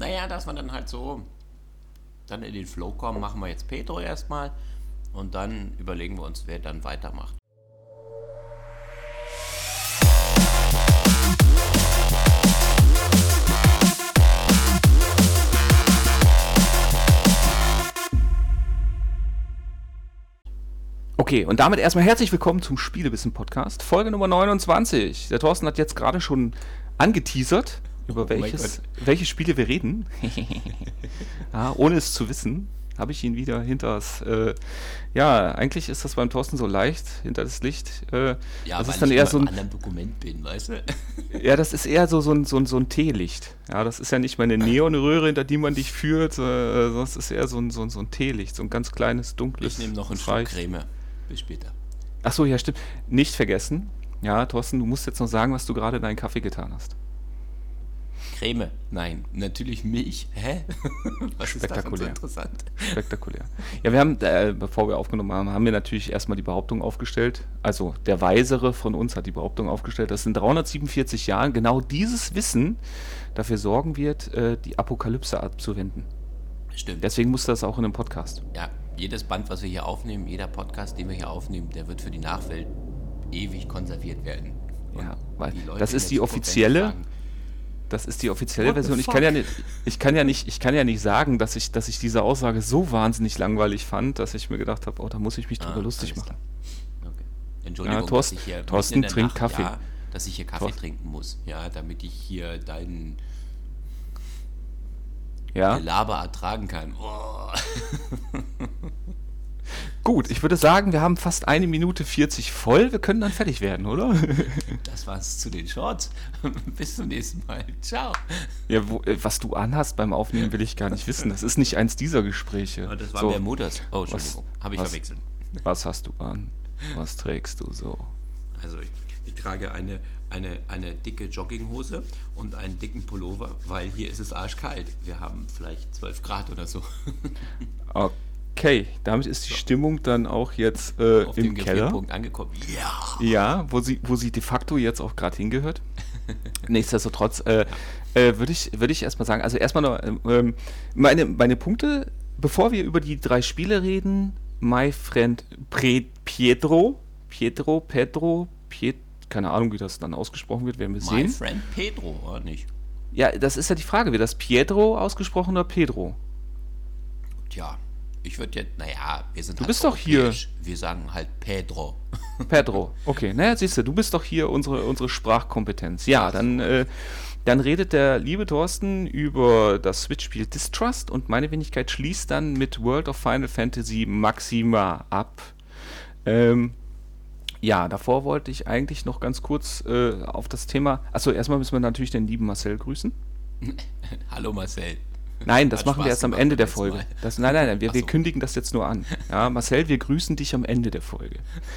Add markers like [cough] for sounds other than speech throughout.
naja, dass wir dann halt so dann in den Flow kommen, machen wir jetzt Petro erstmal und dann überlegen wir uns, wer dann weitermacht. Okay, und damit erstmal herzlich willkommen zum Spielewissen Podcast, Folge Nummer 29. Der Thorsten hat jetzt gerade schon angeteasert, über Oh welches, welche Spiele wir reden. ja, [laughs] ohne es zu wissen, habe ich ihn wieder hinter das. Äh, ja, eigentlich ist das beim Thorsten so leicht, hinter das Licht. Äh, Ja, das weil ist dann ich eher so ein. anderen Dokument bin, weißt du? [laughs] Ja, das ist eher so, so, ein, so, ein, so ein Teelicht. Ja, das ist ja nicht mal eine [laughs] Neonröhre, hinter die man dich führt, äh, sondern es ist eher so ein, so, ein, so ein Teelicht, so ein ganz kleines, dunkles. Ich nehme noch Schluck reicht. Creme. Bis später. Ach so, ja, stimmt. Nicht vergessen. Ja, Thorsten, du musst jetzt noch sagen, was du gerade in deinen Kaffee getan hast. Creme? Nein, natürlich Milch. Hä? [laughs] Was ist davon so Spektakulär. interessant? Spektakulär. Ja, wir haben, äh, bevor wir aufgenommen haben, haben wir natürlich erstmal die Behauptung aufgestellt. Also der Weisere von uns hat die Behauptung aufgestellt, dass in 347 Jahren genau dieses Wissen dafür sorgen wird, äh, die Apokalypse abzuwenden. Stimmt. Deswegen muss das auch in einem Podcast. Ja, jedes Band, was wir hier aufnehmen, jeder Podcast, den wir hier aufnehmen, der wird für die Nachwelt ewig konserviert werden. Und Ja, weil das ist die offizielle- fragen, Das ist die offizielle Version. Ich kann ja nicht, ich kann ja nicht, ich kann ja nicht sagen, dass ich, dass ich diese Aussage so wahnsinnig langweilig fand, dass ich mir gedacht habe, oh, da muss ich mich drüber Ah, lustig machen. Okay. Entschuldigung, Ja, Thorsten- dass ich hier Thorsten trinkt Nacht, Kaffee. Ja, dass ich hier Kaffee Thorsten- trinken muss, ja, damit ich hier deinen Ja. Laber ertragen kann. Oh. [laughs] Gut, ich würde sagen, wir haben fast eine Minute 40 voll. Wir können dann fertig werden, oder? [laughs] Das war's zu den Shorts. [laughs] Bis zum nächsten Mal. Ciao. ja, wo, äh, was du anhast beim Aufnehmen, will ich gar nicht wissen. Das ist nicht eins dieser Gespräche. Oh, das war so, mehr Mutters. Oh, Entschuldigung. Habe ich was- verwechselt. was hast du an? Was trägst du so? Also ich, ich trage eine, eine, eine dicke Jogginghose und einen dicken Pullover, weil hier ist es arschkalt. Wir haben vielleicht 12 Grad oder so. Okay, [laughs] damit ist die Stimmung dann auch jetzt äh, Auf im dem Keller. Gefrierpunkt angekommen. Ja. Ja, wo sie, wo sie de facto jetzt auch gerade hingehört. [laughs] Nichtsdestotrotz äh, äh, würde ich, würd ich erstmal sagen, also erstmal noch ähm, meine, meine Punkte, bevor wir über die drei Spiele reden, my friend Pre Pietro, Pietro, Pedro, Piet, keine Ahnung, wie das dann ausgesprochen wird, werden wir My sehen. friend Pedro, oder nicht? Ja, das ist ja die Frage, wird das Pietro ausgesprochen oder Pedro? Tja, ich würde jetzt, naja, wir sind Du halt bist doch hier. Wir sagen halt Pedro. [laughs] Pedro, okay. Naja, siehst du, du bist doch hier unsere, unsere Sprachkompetenz. Ja, dann, äh, dann redet der liebe Thorsten über das Switch-Spiel Distrust und meine Wenigkeit schließt dann mit World of Final Fantasy Maxima ab. Ähm, ja, davor wollte ich eigentlich noch ganz kurz äh, auf das Thema. Achso, erstmal müssen wir natürlich den lieben Marcel grüßen. [laughs] Hallo Marcel. Nein, das Hat machen wir Spaß erst am Ende der Folge. Das, nein, nein, nein, wir, Ach wir so. kündigen das jetzt nur an. [laughs] Ja, Marcel, wir grüßen dich am Ende der Folge.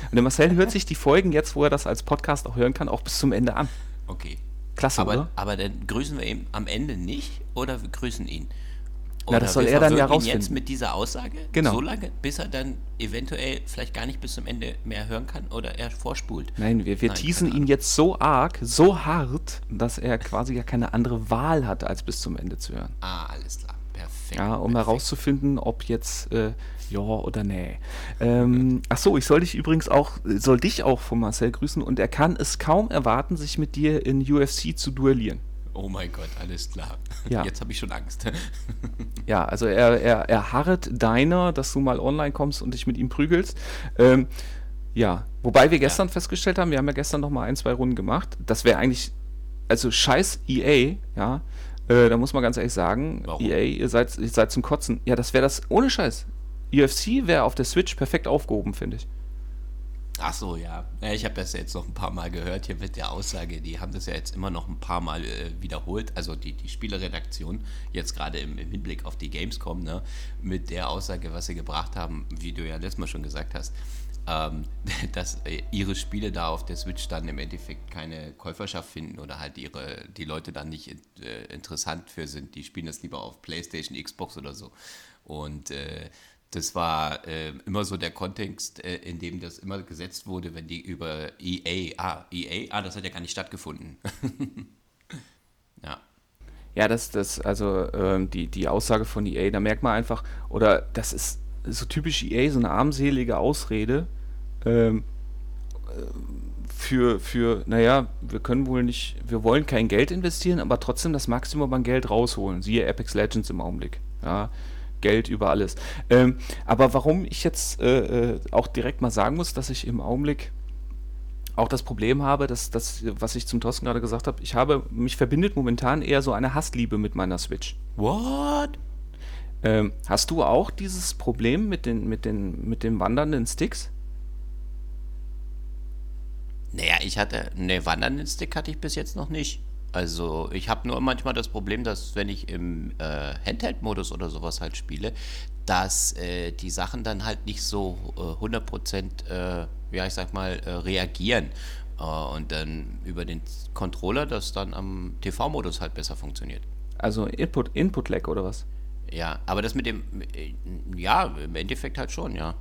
Und der Marcel hört sich die Folgen jetzt, wo er das als Podcast auch hören kann, auch bis zum Ende an. Okay. Klasse, Aber, oder? aber dann grüßen wir ihn am Ende nicht oder wir grüßen ihn? Na, das soll er dann ja ihn jetzt rausfinden. mit dieser Aussage Genau. so lange, bis er dann eventuell vielleicht gar nicht bis zum Ende mehr hören kann oder er vorspult. Nein, wir, wir Nein, teasen ihn jetzt so arg, so hart, dass er quasi ja keine andere Wahl hat, als bis zum Ende zu hören. Ah, alles klar. Perfekt. Ja, um perfekt. herauszufinden, ob jetzt äh, ja oder nee. Ähm, ach so, ich soll dich übrigens auch, soll dich auch von Marcel grüßen und er kann es kaum erwarten, sich mit dir in UFC zu duellieren. Oh mein Gott, alles klar. Ja. Jetzt habe ich schon Angst. [laughs] Ja, also er, er, er harret deiner, dass du mal online kommst und dich mit ihm prügelst. Ähm, ja, wobei wir gestern festgestellt haben, wir haben ja gestern noch mal ein, zwei Runden gemacht. Das wäre eigentlich, also scheiß EA, ja, äh, da muss man ganz ehrlich sagen, Warum? EA, ihr seid, ihr seid zum Kotzen. Ja, das wäre das, ohne Scheiß. UFC wäre auf der Switch perfekt aufgehoben, finde ich. Ach so, ja. ja ich habe das jetzt noch ein paar Mal gehört hier mit der Aussage. Die haben das ja jetzt immer noch ein paar Mal äh, wiederholt. Also die, die Spieleredaktion, jetzt gerade im, im Hinblick auf die Gamescom, ne, mit der Aussage, was sie gebracht haben, wie du ja letztes Mal schon gesagt hast, ähm, [laughs] dass äh, ihre Spiele da auf der Switch dann im Endeffekt keine Käuferschaft finden oder halt ihre, die Leute dann nicht äh, interessant für sind. Die spielen das lieber auf PlayStation, Xbox oder so. Und äh, das war äh, immer so der Kontext, äh, in dem das immer gesetzt wurde, wenn die über EA, ah, EA, ah, das hat ja gar nicht stattgefunden. [laughs] ja. Ja, das, das, also ähm, die, die Aussage von EA, da merkt man einfach, oder das ist so typisch EA, so eine armselige Ausrede ähm, für, für, naja, wir können wohl nicht, wir wollen kein Geld investieren, aber trotzdem das Maximum an Geld rausholen. Siehe Apex Legends im Augenblick. Ja, Geld über alles. Ähm, aber warum ich jetzt äh, äh auch direkt mal sagen muss, dass ich im Augenblick auch das Problem habe, dass das, was ich zum Thorsten gerade gesagt habe, ich habe, mich verbindet momentan eher so eine Hassliebe mit meiner Switch. What? Ähm, hast du auch dieses Problem mit den, mit den, mit den wandernden Sticks? Naja, ich hatte, ne, wandernden Stick hatte ich bis jetzt noch nicht. Also ich habe nur manchmal das Problem, dass wenn ich im äh, Handheld-Modus oder sowas halt spiele, dass äh, die Sachen dann halt nicht so äh, 100% äh, ja ich sag mal, äh, reagieren. Äh, und dann über den Controller das dann am TV-Modus halt besser funktioniert. Also Input, Input-Lag oder was? Ja, aber das mit dem, äh, ja, im Endeffekt halt schon, ja.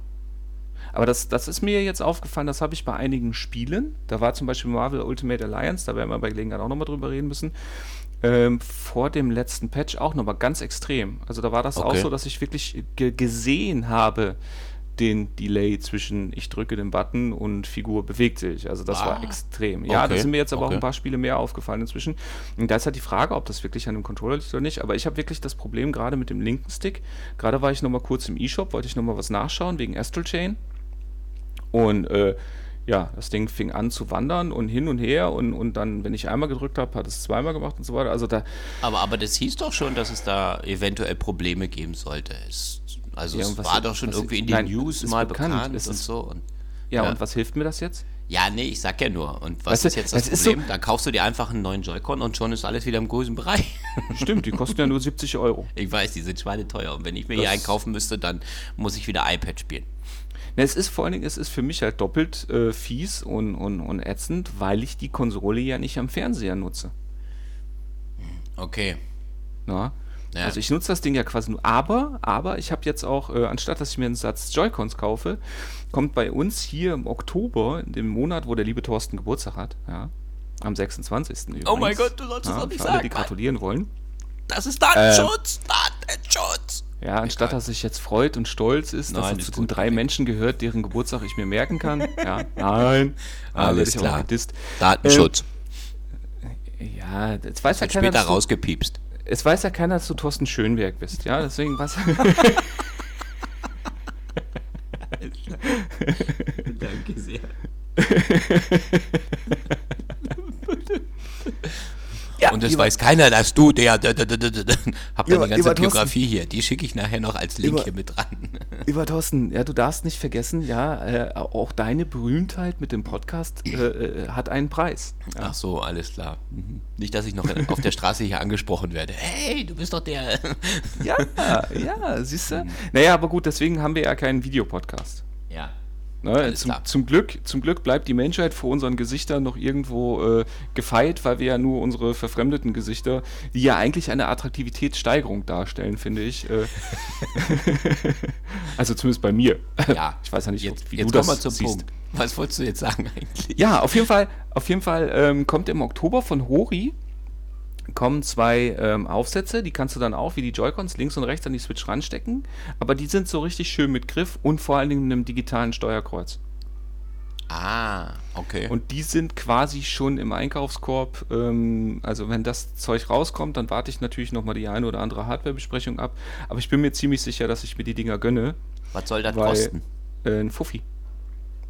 Aber das, das ist mir jetzt aufgefallen, das habe ich bei einigen Spielen. Da war zum Beispiel Marvel Ultimate Alliance, da werden wir bei Gelegenheit auch nochmal drüber reden müssen. Ähm, vor dem letzten Patch auch nochmal ganz extrem. Also da war das okay. auch so, dass ich wirklich gesehen habe, den Delay zwischen ich drücke den Button und Figur bewegt sich. Also das ah, war extrem. Ja, okay, da sind mir jetzt aber okay. auch ein paar Spiele mehr aufgefallen inzwischen. Und da ist halt die Frage, ob das wirklich an dem Controller liegt oder nicht. Aber ich habe wirklich das Problem gerade mit dem linken Stick. Gerade war ich nochmal kurz im E-Shop, wollte ich nochmal was nachschauen wegen Astral Chain. Und äh, ja, das Ding fing an zu wandern und hin und her und, und dann, wenn ich einmal gedrückt habe, hat es zweimal gemacht und so weiter. Also da. Aber, aber das hieß doch schon, dass es da eventuell Probleme geben sollte. Es also ja, es war doch schon irgendwie in den nein, News mal bekannt, bekannt und so. Und, ja, ja, und was hilft mir das jetzt? Ja, nee, ich sag ja nur. Und was weißt ist jetzt das, das Problem? So da kaufst du dir einfach einen neuen Joy-Con und schon ist alles wieder im größten Bereich. [laughs] Stimmt, die kosten ja nur 70 Euro. Ich weiß, die sind schweineteuer. Und wenn ich mir das hier einkaufen müsste, dann muss ich wieder iPad spielen. Ne, es ist vor allen Dingen, es ist für mich halt doppelt äh, fies und, und, und ätzend, weil ich die Konsole ja nicht am Fernseher nutze. Okay. Na? Ja. Also ich nutze das Ding ja quasi nur, aber, aber ich habe jetzt auch, äh, anstatt dass ich mir einen Satz Joy-Cons kaufe, kommt bei uns hier im Oktober, in dem Monat, wo der liebe Thorsten Geburtstag hat, ja, am 26. Übrigens. Oh mein Gott, du sollst ja, es auch nicht sagen. Alle, die gratulieren wollen. Das ist Datenschutz, äh, Datenschutz. Ja, anstatt Egal. dass sich jetzt freut und stolz ist, dass Nein, er zu den drei Menschen gehört, deren Geburtstag ich mir merken kann. ja, nein. [laughs] Alles klar. Datenschutz. Ähm, ja, jetzt weiß ja keiner. später rausgepiepst es weiß ja keiner, dass du Thorsten Schönberg bist, ja, deswegen was. [laughs] Danke sehr. Ja, und es weiß keiner, dass du der. [laughs] Hab dann die ganze Biografie hier. Die schicke ich nachher noch als Link über, hier mit dran. Über Thorsten, ja, du darfst nicht vergessen, ja, äh, auch deine Berühmtheit mit dem Podcast äh, äh, hat einen Preis. Ja. Ach so, alles klar. Mhm. Nicht, dass ich noch auf der Straße hier angesprochen werde. Hey, du bist doch der. ja, ja, siehst du? Naja, aber gut, deswegen haben wir ja keinen Videopodcast. Ja. Ne, zum, zum, Glück, zum Glück bleibt die Menschheit vor unseren Gesichtern noch irgendwo äh, gefeit, weil wir ja nur unsere verfremdeten Gesichter, die ja eigentlich eine Attraktivitätssteigerung darstellen, finde ich. Äh [laughs] [laughs] also zumindest bei mir. Ja. Ich weiß ja nicht, jetzt, wie jetzt du das zum siehst. Punkt. Was wolltest du jetzt sagen eigentlich? Ja, auf jeden Fall, auf jeden Fall ähm, kommt im Oktober von Hori kommen zwei ähm, Aufsätze, die kannst du dann auch wie die Joy-Cons links und rechts an die Switch ranstecken, aber die sind so richtig schön mit Griff und vor allen Dingen mit einem digitalen Steuerkreuz. Ah, okay. Und die sind quasi schon im Einkaufskorb. Ähm, also wenn das Zeug rauskommt, dann warte ich natürlich nochmal die eine oder andere Hardware-Besprechung ab. Aber ich bin mir ziemlich sicher, dass ich mir die Dinger gönne. Was soll das weil, kosten? Äh, ein Fuffi.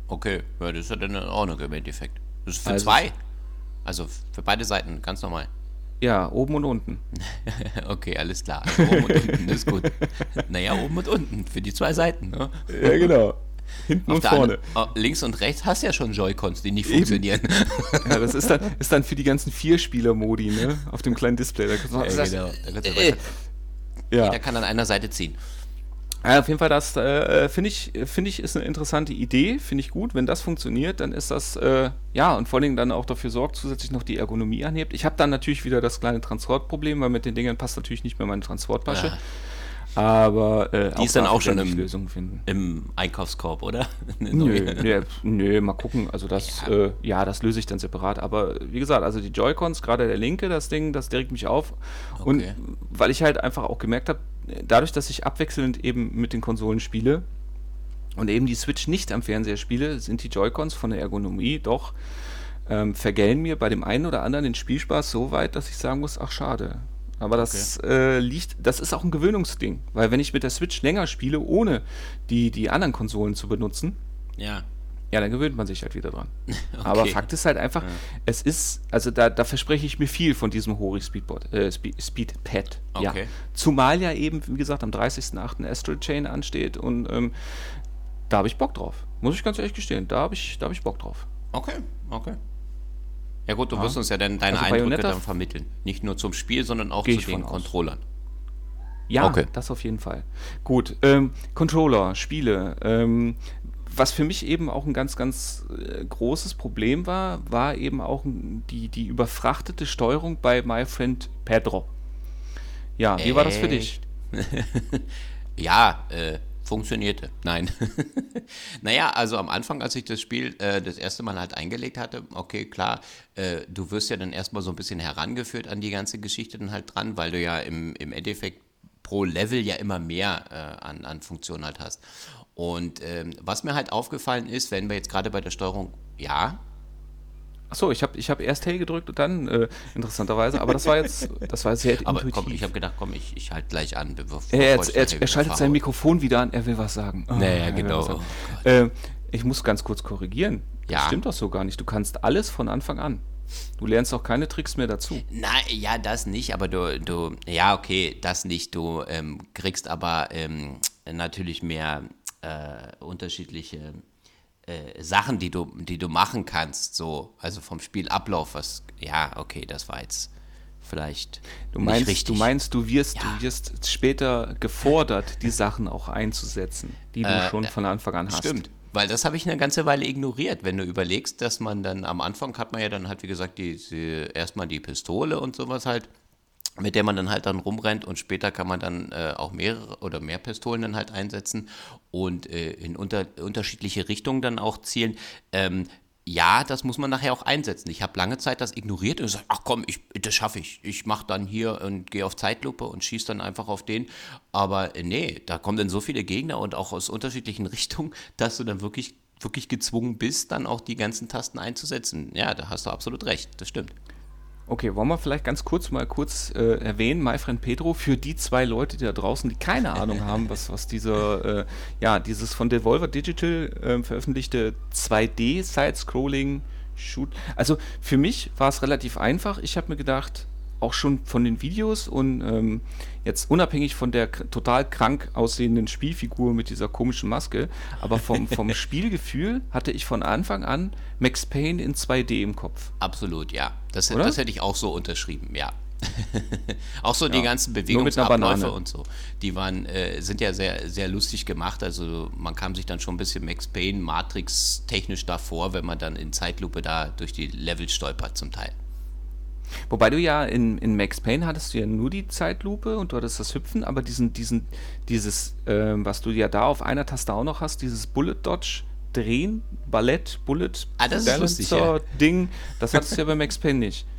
Okay, ja, das ist ja dann auch noch im Endeffekt. Das ist für also zwei. Also für beide Seiten, ganz normal. Ja, oben und unten. [laughs] okay, alles klar. Also oben und unten ist gut. Naja, oben und unten für die zwei Seiten. Ne? Ja, genau. Hinten Auf und vorne. Andere, oh, links und rechts hast du ja schon Joy-Cons, die nicht Eben. funktionieren. Ja, das ist dann, ist dann für die ganzen Vierspieler-Modi, ne? Auf dem kleinen Display. Da kannst du, ja, genau. da kannst du äh. Jeder kann an einer Seite ziehen. Ja, auf jeden Fall, das äh, finde ich, finde ich, ist eine interessante Idee, finde ich gut. Wenn das funktioniert, dann ist das, äh, ja, und vor allen Dingen dann auch dafür sorgt, zusätzlich noch die Ergonomie anhebt. Ich habe dann natürlich wieder das kleine Transportproblem, weil mit den Dingern passt natürlich nicht mehr meine Transporttasche. Ja. Aber äh, die ist dann auch schon im, Lösungen finden. im Einkaufskorb, oder? [laughs] nö, nö, nö, mal gucken. Also das, ja. Äh, ja. das löse ich dann separat. Aber wie gesagt, also die Joy-Cons, gerade der linke, das Ding, das direkt mich auf. Okay. Und weil ich halt einfach auch gemerkt habe, dadurch, dass ich abwechselnd eben mit den Konsolen spiele und eben die Switch nicht am Fernseher spiele, sind die Joy-Cons von der Ergonomie doch ähm, vergällen mir bei dem einen oder anderen den Spielspaß so weit, dass ich sagen muss, ach schade. Aber das okay. äh, liegt, das ist auch ein Gewöhnungsding, weil wenn ich mit der Switch länger spiele, ohne die, die anderen Konsolen zu benutzen, ja. Ja, dann gewöhnt man sich halt wieder dran. [laughs] okay. Aber Fakt ist halt einfach, ja. es ist, also da, da verspreche ich mir viel von diesem Hori Speedboard, äh, Speed, Speedpad. Okay. Ja. Zumal ja eben, wie gesagt, am 30.08. Astral Chain ansteht und ähm, da habe ich Bock drauf. Muss ich ganz ehrlich gestehen, da habe ich, hab ich Bock drauf. Okay, okay. Ja gut, du ja. wirst uns ja dann deine also Eindrücke Bayonetta dann vermitteln. Nicht nur zum Spiel, sondern auch zu den Controllern. Ja, okay. das auf jeden Fall. Gut, ähm, Controller, Spiele. Ähm, was für mich eben auch ein ganz, ganz äh, großes Problem war, war eben auch die, die überfrachtete Steuerung bei My Friend Pedro. Ja, wie Echt? war das für dich? [laughs] ja, äh, funktionierte. Nein. [laughs] naja, also am Anfang, als ich das Spiel äh, das erste Mal halt eingelegt hatte, okay, klar, äh, du wirst ja dann erstmal so ein bisschen herangeführt an die ganze Geschichte dann halt dran, weil du ja im, im Endeffekt pro Level ja immer mehr äh, an, an Funktionen halt hast. Und ähm, was mir halt aufgefallen ist, wenn wir jetzt gerade bei der Steuerung, ja, Achso, ich habe ich hab erst Hey gedrückt und dann, äh, interessanterweise, aber das war jetzt, das war sehr aber intuitiv. Komm, ich habe gedacht, komm, ich, ich halte gleich an. Er, er, er, er schaltet sein Mikrofon wieder an, er will was sagen. Oh, naja, genau. Oh, äh, ich muss ganz kurz korrigieren. Das ja. stimmt doch so gar nicht. Du kannst alles von Anfang an. Du lernst auch keine Tricks mehr dazu. Nein, ja, das nicht, aber du, du ja, okay, das nicht. Du ähm, kriegst aber ähm, natürlich mehr äh, unterschiedliche äh, Sachen, die du, die du machen kannst, so, also vom Spielablauf, was, ja, okay, das war jetzt vielleicht du meinst, richtig. Du meinst, du wirst, ja. du wirst später gefordert, die Sachen auch einzusetzen, die du äh, schon von Anfang an hast. Stimmt. Weil das habe ich eine ganze Weile ignoriert. Wenn du überlegst, dass man dann am Anfang hat man ja dann halt, wie gesagt, die, die erstmal die Pistole und sowas halt mit der man dann halt dann rumrennt und später kann man dann äh, auch mehrere oder mehr Pistolen dann halt einsetzen und äh, in unter, unterschiedliche Richtungen dann auch zielen. Ähm, ja, das muss man nachher auch einsetzen. Ich habe lange Zeit das ignoriert und gesagt, ach komm, ich, das schaffe ich. Ich mache dann hier und gehe auf Zeitlupe und schieße dann einfach auf den. Aber äh, nee, da kommen dann so viele Gegner und auch aus unterschiedlichen [laughs] Richtungen, dass du dann wirklich, wirklich gezwungen bist, dann auch die ganzen Tasten einzusetzen. Ja, da hast du absolut recht, das stimmt. Okay, wollen wir vielleicht ganz kurz mal kurz äh, erwähnen, My Friend Pedro, für die zwei Leute, die da draußen, die keine [laughs] Ahnung haben, was, was dieser, äh, ja, dieses von Devolver Digital äh, veröffentlichte 2D-Side-Scrolling Shoot. Also für mich war es relativ einfach. Ich habe mir gedacht, auch schon von den Videos und ähm, jetzt unabhängig von der total krank aussehenden Spielfigur mit dieser komischen Maske, aber vom, vom [laughs] Spielgefühl hatte ich von Anfang an Max Payne in 2D im Kopf. Absolut, ja. Das, das hätte ich auch so unterschrieben, ja. [laughs] auch so ja, die ganzen Bewegungsabläufe und so. Die waren, äh, sind ja sehr, sehr lustig gemacht. Also man kam sich dann schon ein bisschen Max Payne, Matrix technisch davor, wenn man dann in Zeitlupe da durch die Level stolpert zum Teil. Wobei du ja in, in Max Payne hattest du ja nur die Zeitlupe und du hattest das Hüpfen, aber diesen, diesen, dieses, äh, was du ja da auf einer Taste auch noch hast, dieses Bullet Dodge drehen, Ballett, Bullet, ah, das lustig, ja. Ding, das hattest du ja bei Max Payne nicht. [laughs]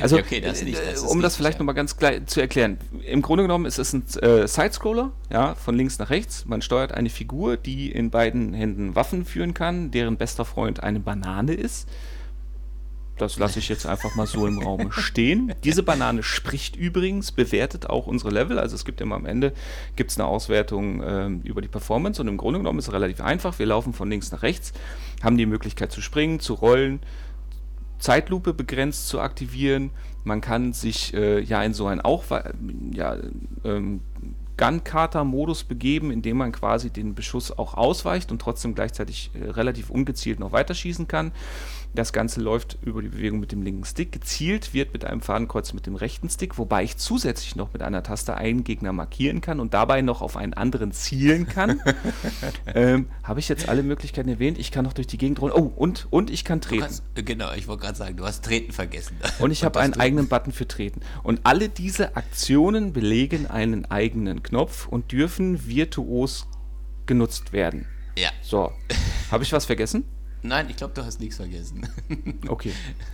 Also, okay, das nicht, das um das vielleicht ja. nochmal ganz klar zu erklären. Im Grunde genommen ist es ein äh, Sidescroller, ja, von links nach rechts. Man steuert eine Figur, die in beiden Händen Waffen führen kann, deren bester Freund eine Banane ist. Das lasse ich jetzt einfach mal so im Raum stehen. Diese Banane spricht übrigens, bewertet auch unsere Level. Also es gibt immer am Ende gibt's eine Auswertung äh, über die Performance und im Grunde genommen ist es relativ einfach. Wir laufen von links nach rechts, haben die Möglichkeit zu springen, zu rollen, Zeitlupe begrenzt zu aktivieren. Man kann sich äh, ja in so einen auch ja, ähm, Gun-Kata-Modus begeben, indem man quasi den Beschuss auch ausweicht und trotzdem gleichzeitig äh, relativ ungezielt noch weiterschießen kann. Das Ganze läuft über die Bewegung mit dem linken Stick. Gezielt wird mit einem Fadenkreuz mit dem rechten Stick, wobei ich zusätzlich noch mit einer Taste einen Gegner markieren kann und dabei noch auf einen anderen zielen kann. [laughs] ähm, Habe ich jetzt alle Möglichkeiten erwähnt? Ich kann noch durch die Gegend rollen. Oh, und, und ich kann treten. Kannst, genau, ich wollte gerade sagen, du hast Treten vergessen. Und ich [laughs] habe einen eigenen Button für Treten. Und alle diese Aktionen belegen einen eigenen Knopf und dürfen virtuos genutzt werden. Ja. So. Habe ich was vergessen? Nein, ich glaube, du hast nichts vergessen. [laughs] okay.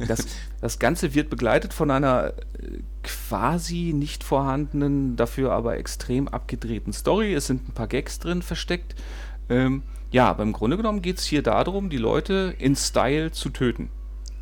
Das, das Ganze wird begleitet von einer äh, quasi nicht vorhandenen, dafür aber extrem abgedrehten Story. Es sind ein paar Gags drin versteckt. Ähm, ja, aber im Grunde genommen geht es hier darum, die Leute in Style zu töten.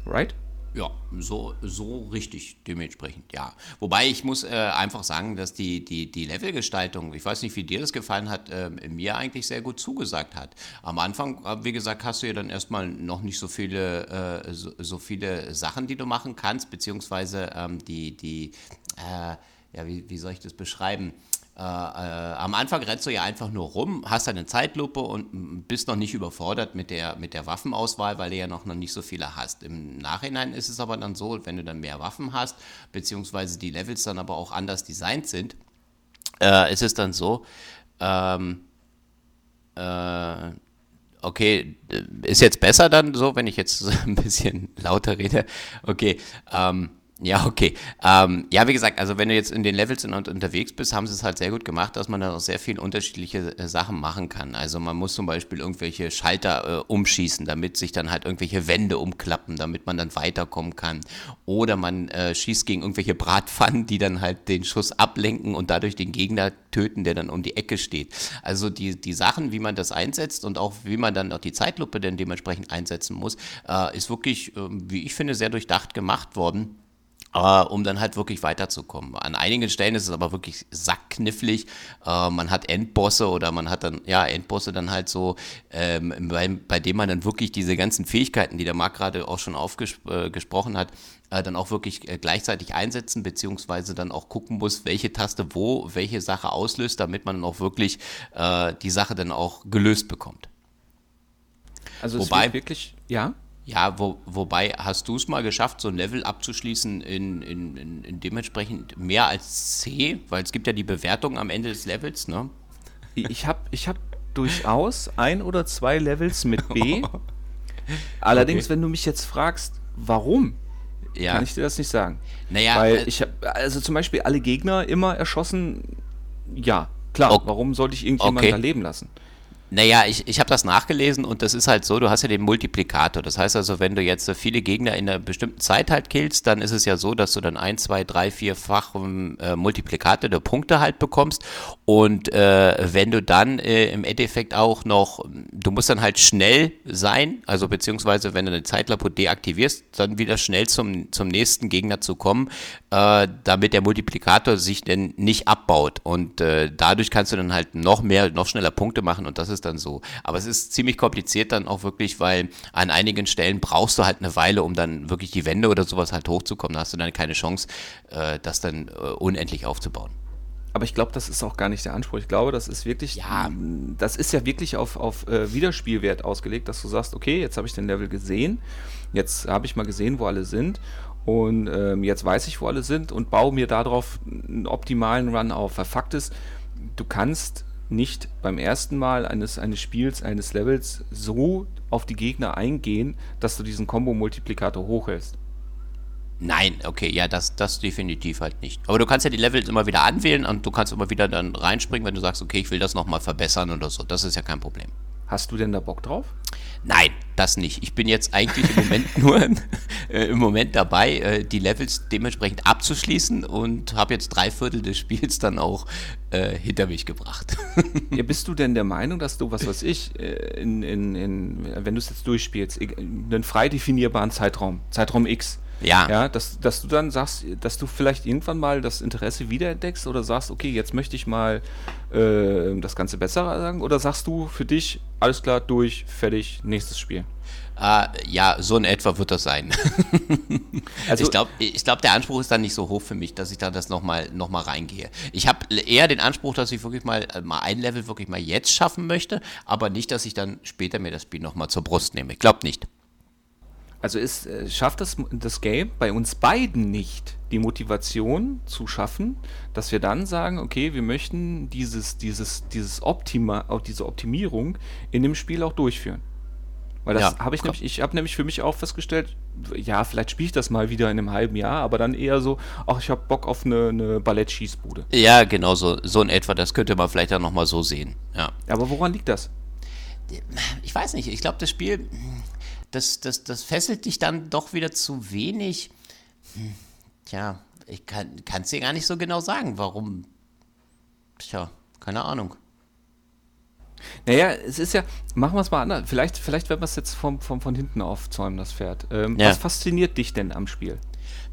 Right? Ja, so, so richtig dementsprechend, ja. Wobei ich muss äh, einfach sagen, dass die, die, die Levelgestaltung, ich weiß nicht, wie dir das gefallen hat, äh, mir eigentlich sehr gut zugesagt hat. Am Anfang, äh, wie gesagt, hast du ja dann erstmal noch nicht so viele, äh, so, so, viele Sachen, die du machen kannst, beziehungsweise ähm, die, die äh, ja, wie, wie soll ich das beschreiben? Äh, äh, am Anfang rennst du ja einfach nur rum, hast eine Zeitlupe und bist noch nicht überfordert mit der, mit der Waffenauswahl, weil du ja noch, noch nicht so viele hast. Im Nachhinein ist es aber dann so, wenn du dann mehr Waffen hast, beziehungsweise die Levels dann aber auch anders designt sind, äh, ist es dann so, ähm, äh, okay, ist jetzt besser dann so, wenn ich jetzt [laughs] ein bisschen lauter rede. Okay, ähm, ja, okay. Ähm, ja, wie gesagt, also wenn du jetzt in den Levels unterwegs bist, haben sie es halt sehr gut gemacht, dass man da auch sehr viele unterschiedliche äh, Sachen machen kann. Also man muss zum Beispiel irgendwelche Schalter äh, umschießen, damit sich dann halt irgendwelche Wände umklappen, damit man dann weiterkommen kann. Oder man äh, schießt gegen irgendwelche Bratpfannen, die dann halt den Schuss ablenken und dadurch den Gegner töten, der dann um die Ecke steht. Also die, die Sachen, wie man das einsetzt und auch wie man dann auch die Zeitlupe dann dementsprechend einsetzen muss, äh, ist wirklich, äh, wie ich finde, sehr durchdacht gemacht worden Uh, um dann halt wirklich weiterzukommen. An einigen Stellen ist es aber wirklich sackknifflig. Uh, man hat Endbosse oder man hat dann, ja, Endbosse dann halt so, ähm, bei, bei dem man dann wirklich diese ganzen Fähigkeiten, die der Marc gerade auch schon aufgesprochen äh, hat, äh, dann auch wirklich äh, gleichzeitig einsetzen, beziehungsweise dann auch gucken muss, welche Taste wo welche Sache auslöst, damit man dann auch wirklich äh, die Sache dann auch gelöst bekommt. Also Wobei, wirklich, ja? Ja, wo, wobei, hast du es mal geschafft, so ein Level abzuschließen in, in, in, in, dementsprechend mehr als C? Weil es gibt ja die Bewertung am Ende des Levels, ne? Ich habe ich hab durchaus ein oder zwei Levels mit B. [laughs] Allerdings, okay. wenn du mich jetzt fragst, warum, ja. kann ich dir das nicht sagen. Naja, Weil äh, ich habe, also zum Beispiel alle Gegner immer erschossen, ja, klar, okay. warum sollte ich irgendjemanden okay. da leben lassen? Naja, ich, ich habe das nachgelesen und das ist halt so, du hast ja den Multiplikator. Das heißt also, wenn du jetzt viele Gegner in einer bestimmten Zeit halt killst, dann ist es ja so, dass du dann ein, zwei, drei, vierfach äh, Multiplikator der Punkte halt bekommst. Und äh, wenn du dann äh, im Endeffekt auch noch, du musst dann halt schnell sein, also beziehungsweise wenn du eine Zeitlapo deaktivierst, dann wieder schnell zum, zum nächsten Gegner zu kommen, äh, damit der Multiplikator sich denn nicht abbaut. Und äh, dadurch kannst du dann halt noch mehr, noch schneller Punkte machen und das ist dann so. Aber es ist ziemlich kompliziert dann auch wirklich, weil an einigen Stellen brauchst du halt eine Weile, um dann wirklich die Wände oder sowas halt hochzukommen. Da hast du dann keine Chance, äh, das dann äh, unendlich aufzubauen. Aber ich glaube, das ist auch gar nicht der Anspruch. Ich glaube, das ist wirklich, ja. das ist ja wirklich auf, auf äh, Wiederspielwert ausgelegt, dass du sagst, okay, jetzt habe ich den Level gesehen, jetzt habe ich mal gesehen, wo alle sind und ähm, jetzt weiß ich, wo alle sind und baue mir darauf einen optimalen Run auf. Weil Fakt ist, du kannst nicht beim ersten Mal eines, eines Spiels, eines Levels so auf die Gegner eingehen, dass du diesen Combo-Multiplikator hochhältst. Nein, okay, ja, das, das definitiv halt nicht. Aber du kannst ja die Levels immer wieder anwählen und du kannst immer wieder dann reinspringen, wenn du sagst, okay, ich will das nochmal verbessern oder so. Das ist ja kein Problem. Hast du denn da Bock drauf? Nein, das nicht. Ich bin jetzt eigentlich im Moment [laughs] nur äh, im Moment dabei, äh, die Levels dementsprechend abzuschließen und habe jetzt drei Viertel des Spiels dann auch äh, hinter mich gebracht. [laughs] ja, bist du denn der Meinung, dass du, was weiß ich, äh, in, in, in, wenn du es jetzt durchspielst, einen frei definierbaren Zeitraum, Zeitraum X, ja. Ja, dass, dass du dann sagst, dass du vielleicht irgendwann mal das Interesse wiederentdeckst oder sagst, okay, jetzt möchte ich mal äh, das Ganze besser sagen oder sagst du für dich, alles klar, durch, fertig, nächstes Spiel? Uh, ja, so in etwa wird das sein. [laughs] also, ich glaube, ich glaub, der Anspruch ist dann nicht so hoch für mich, dass ich da das nochmal noch mal reingehe. Ich habe eher den Anspruch, dass ich wirklich mal, äh, mal ein Level wirklich mal jetzt schaffen möchte, aber nicht, dass ich dann später mir das Spiel nochmal zur Brust nehme. Ich glaube nicht. Also ist, äh, schafft das, das Game bei uns beiden nicht, die Motivation zu schaffen, dass wir dann sagen, okay, wir möchten dieses, dieses, dieses Optima, auch diese Optimierung in dem Spiel auch durchführen. Weil das ja, habe ich nämlich, ich habe nämlich für mich auch festgestellt, ja, vielleicht spiele ich das mal wieder in einem halben Jahr, aber dann eher so, ach, ich habe Bock auf eine, eine Ballettschießbude. Ja, genau so, so in etwa, das könnte man vielleicht dann nochmal so sehen. Ja. Aber woran liegt das? Ich weiß nicht, ich glaube, das Spiel, das, das, das fesselt dich dann doch wieder zu wenig. Hm, tja, ich kann es dir gar nicht so genau sagen, warum. Tja, keine Ahnung. Naja, es ist ja, machen wir es mal anders. Vielleicht, vielleicht werden wir es jetzt vom, vom, von hinten aufzäumen, das Pferd. Ähm, ja. Was fasziniert dich denn am Spiel?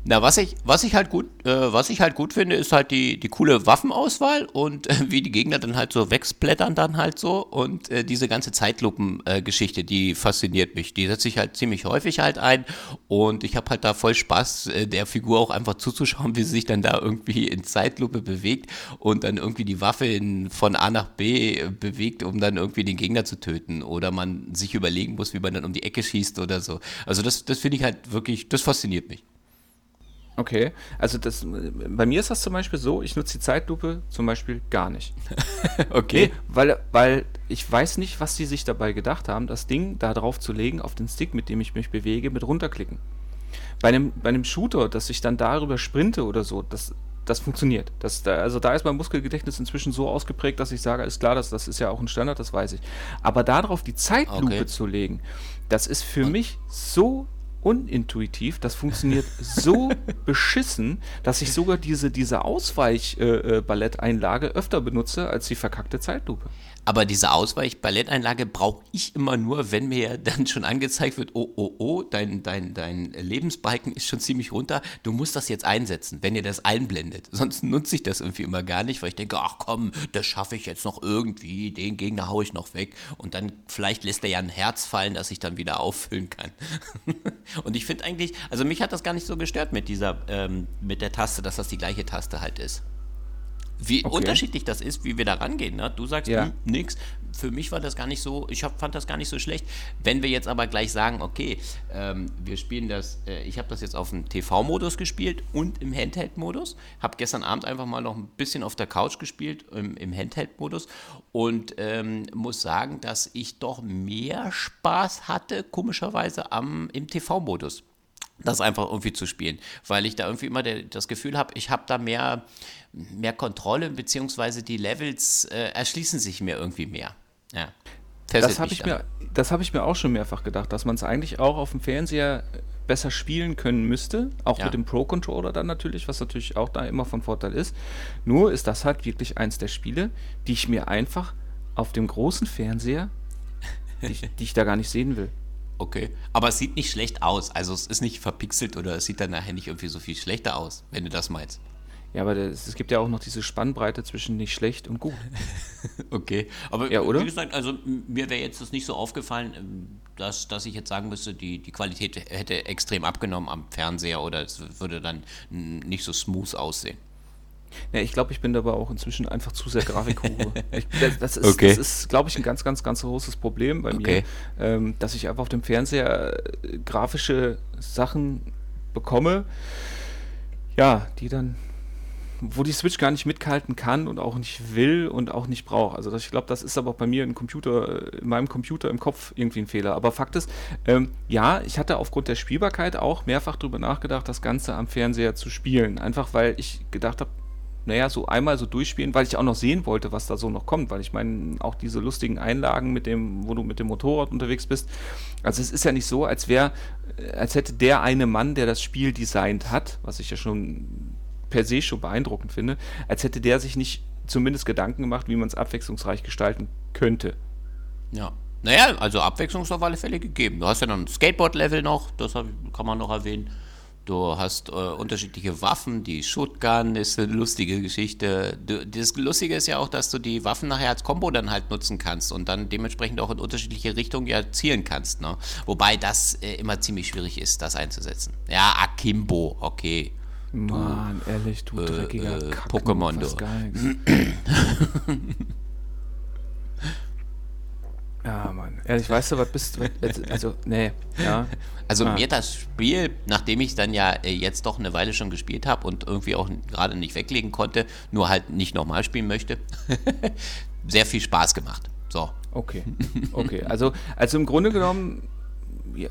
Na, was ich, was ich halt gut, äh, was ich halt gut finde, ist halt die, die coole Waffenauswahl und äh, wie die Gegner dann halt so wegblättern dann halt so und äh, diese ganze Zeitlupen-Geschichte, die fasziniert mich. Die setze ich halt ziemlich häufig halt ein und ich habe halt da voll Spaß, äh, der Figur auch einfach zuzuschauen, wie sie sich dann da irgendwie in Zeitlupe bewegt und dann irgendwie die Waffe in, von A nach B äh, bewegt, um dann irgendwie den Gegner zu töten oder man sich überlegen muss, wie man dann um die Ecke schießt oder so. Also das, das finde ich halt wirklich, das fasziniert mich. Okay, also das, bei mir ist das zum Beispiel so, ich nutze die Zeitlupe zum Beispiel gar nicht. [laughs] okay. Nee, weil, weil ich weiß nicht, was die sich dabei gedacht haben, das Ding da drauf zu legen, auf den Stick, mit dem ich mich bewege, mit runterklicken. Bei einem, bei einem Shooter, dass ich dann darüber sprinte oder so, das, das funktioniert. Das, da, also da ist mein Muskelgedächtnis inzwischen so ausgeprägt, dass ich sage, ist klar, das, das ist ja auch ein Standard, das weiß ich. Aber darauf die Zeitlupe okay. zu legen, das ist für mich so unintuitiv, das funktioniert so [laughs] beschissen, dass ich sogar diese, diese Ausweich-Balletteinlage äh, äh öfter benutze als die verkackte Zeitlupe. Aber diese Ausweich-Balletteinlage brauche ich immer nur, wenn mir dann schon angezeigt wird, oh, oh, oh, dein, dein, dein Lebensbalken ist schon ziemlich runter, du musst das jetzt einsetzen, wenn ihr das einblendet. Sonst nutze ich das irgendwie immer gar nicht, weil ich denke, ach komm, das schaffe ich jetzt noch irgendwie, den Gegner haue ich noch weg und dann vielleicht lässt er ja ein Herz fallen, das ich dann wieder auffüllen kann. [laughs] und ich finde eigentlich, also mich hat das gar nicht so gestört mit dieser, ähm, mit der Taste, dass das die gleiche Taste halt ist. Wie okay. unterschiedlich das ist, wie wir da rangehen. Ne? Du sagst, ja. hm, nix. Für mich war das gar nicht so, ich hab, fand das gar nicht so schlecht. Wenn wir jetzt aber gleich sagen, okay, ähm, wir spielen das, äh, ich habe das jetzt auf dem TV-Modus gespielt und im Handheld-Modus. Habe gestern Abend einfach mal noch ein bisschen auf der Couch gespielt, im, im Handheld-Modus. Und ähm, muss sagen, dass ich doch mehr Spaß hatte, komischerweise, am, im TV-Modus das einfach irgendwie zu spielen, weil ich da irgendwie immer der, das Gefühl habe, ich habe da mehr, mehr Kontrolle, beziehungsweise die Levels äh, erschließen sich mir irgendwie mehr. Ja. Das habe ich, mir, hab ich mir auch schon mehrfach gedacht, dass man es eigentlich auch auf dem Fernseher besser spielen können müsste, auch ja. mit dem Pro-Controller dann natürlich, was natürlich auch da immer von Vorteil ist. Nur ist das halt wirklich eins der Spiele, die ich mir einfach auf dem großen Fernseher, die ich, die ich da gar nicht sehen will. Okay, aber es sieht nicht schlecht aus. Also es ist nicht verpixelt oder es sieht dann nachher nicht irgendwie so viel schlechter aus, wenn du das meinst. Ja, aber das, es gibt ja auch noch diese Spannbreite zwischen nicht schlecht und gut. [laughs] okay, aber ja, oder? wie gesagt, also mir wäre jetzt das nicht so aufgefallen, ähm, dass, dass ich jetzt sagen müsste, die, die Qualität hätte extrem abgenommen am Fernseher oder es würde dann nicht so smooth aussehen. Ja, ich glaube, ich bin dabei auch inzwischen einfach zu sehr Grafikhure. [laughs] das, das, ist, okay. ist glaube ich, ein ganz, ganz, ganz großes Problem bei okay. mir, ähm, dass ich einfach auf dem Fernseher äh, grafische Sachen bekomme, ja, die dann wo die Switch gar nicht mithalten kann und auch nicht will und auch nicht braucht. Also das, ich glaube, das ist aber bei mir im Computer, äh, in meinem Computer im Kopf irgendwie ein Fehler. Aber Fakt ist, ähm, ja, ich hatte aufgrund der Spielbarkeit auch mehrfach darüber nachgedacht, das Ganze am Fernseher zu spielen. Einfach weil ich gedacht habe, naja, so einmal so durchspielen, weil ich auch noch sehen wollte, was da so noch kommt, weil ich meine, auch diese lustigen Einlagen mit dem, wo du mit dem Motorrad unterwegs bist. Also es ist ja nicht so, als wäre, als hätte der eine Mann, der das Spiel designt hat, was ich ja schon per se schon beeindruckend finde, als hätte der sich nicht zumindest Gedanken gemacht, wie man es abwechslungsreich gestalten könnte. Ja. Naja, also Abwechslung ist auf alle Fälle gegeben. Du hast ja noch ein Skateboard-Level noch, das kann man noch erwähnen. Du hast äh, unterschiedliche Waffen, die Shotgun ist eine lustige Geschichte. Du, das Lustige ist ja auch, dass du die Waffen nachher als Combo dann halt nutzen kannst und dann dementsprechend auch in unterschiedliche Richtungen ja zielen kannst. Ne? Wobei das äh, immer ziemlich schwierig ist, das einzusetzen. Ja, Akimbo, okay. Mann, ehrlich, du äh, dreckiger äh, Pokémon, du. [clears throat] Ja, Mann. Ehrlich, weißt du, was bist du? Also, nee, ja. Also ah. mir das Spiel, nachdem ich dann ja äh, jetzt doch eine Weile schon gespielt habe und irgendwie auch gerade nicht weglegen konnte, nur halt nicht nochmal spielen möchte, [laughs] sehr viel Spaß gemacht. So. Okay. Okay. Also, also im Grunde genommen. Ja.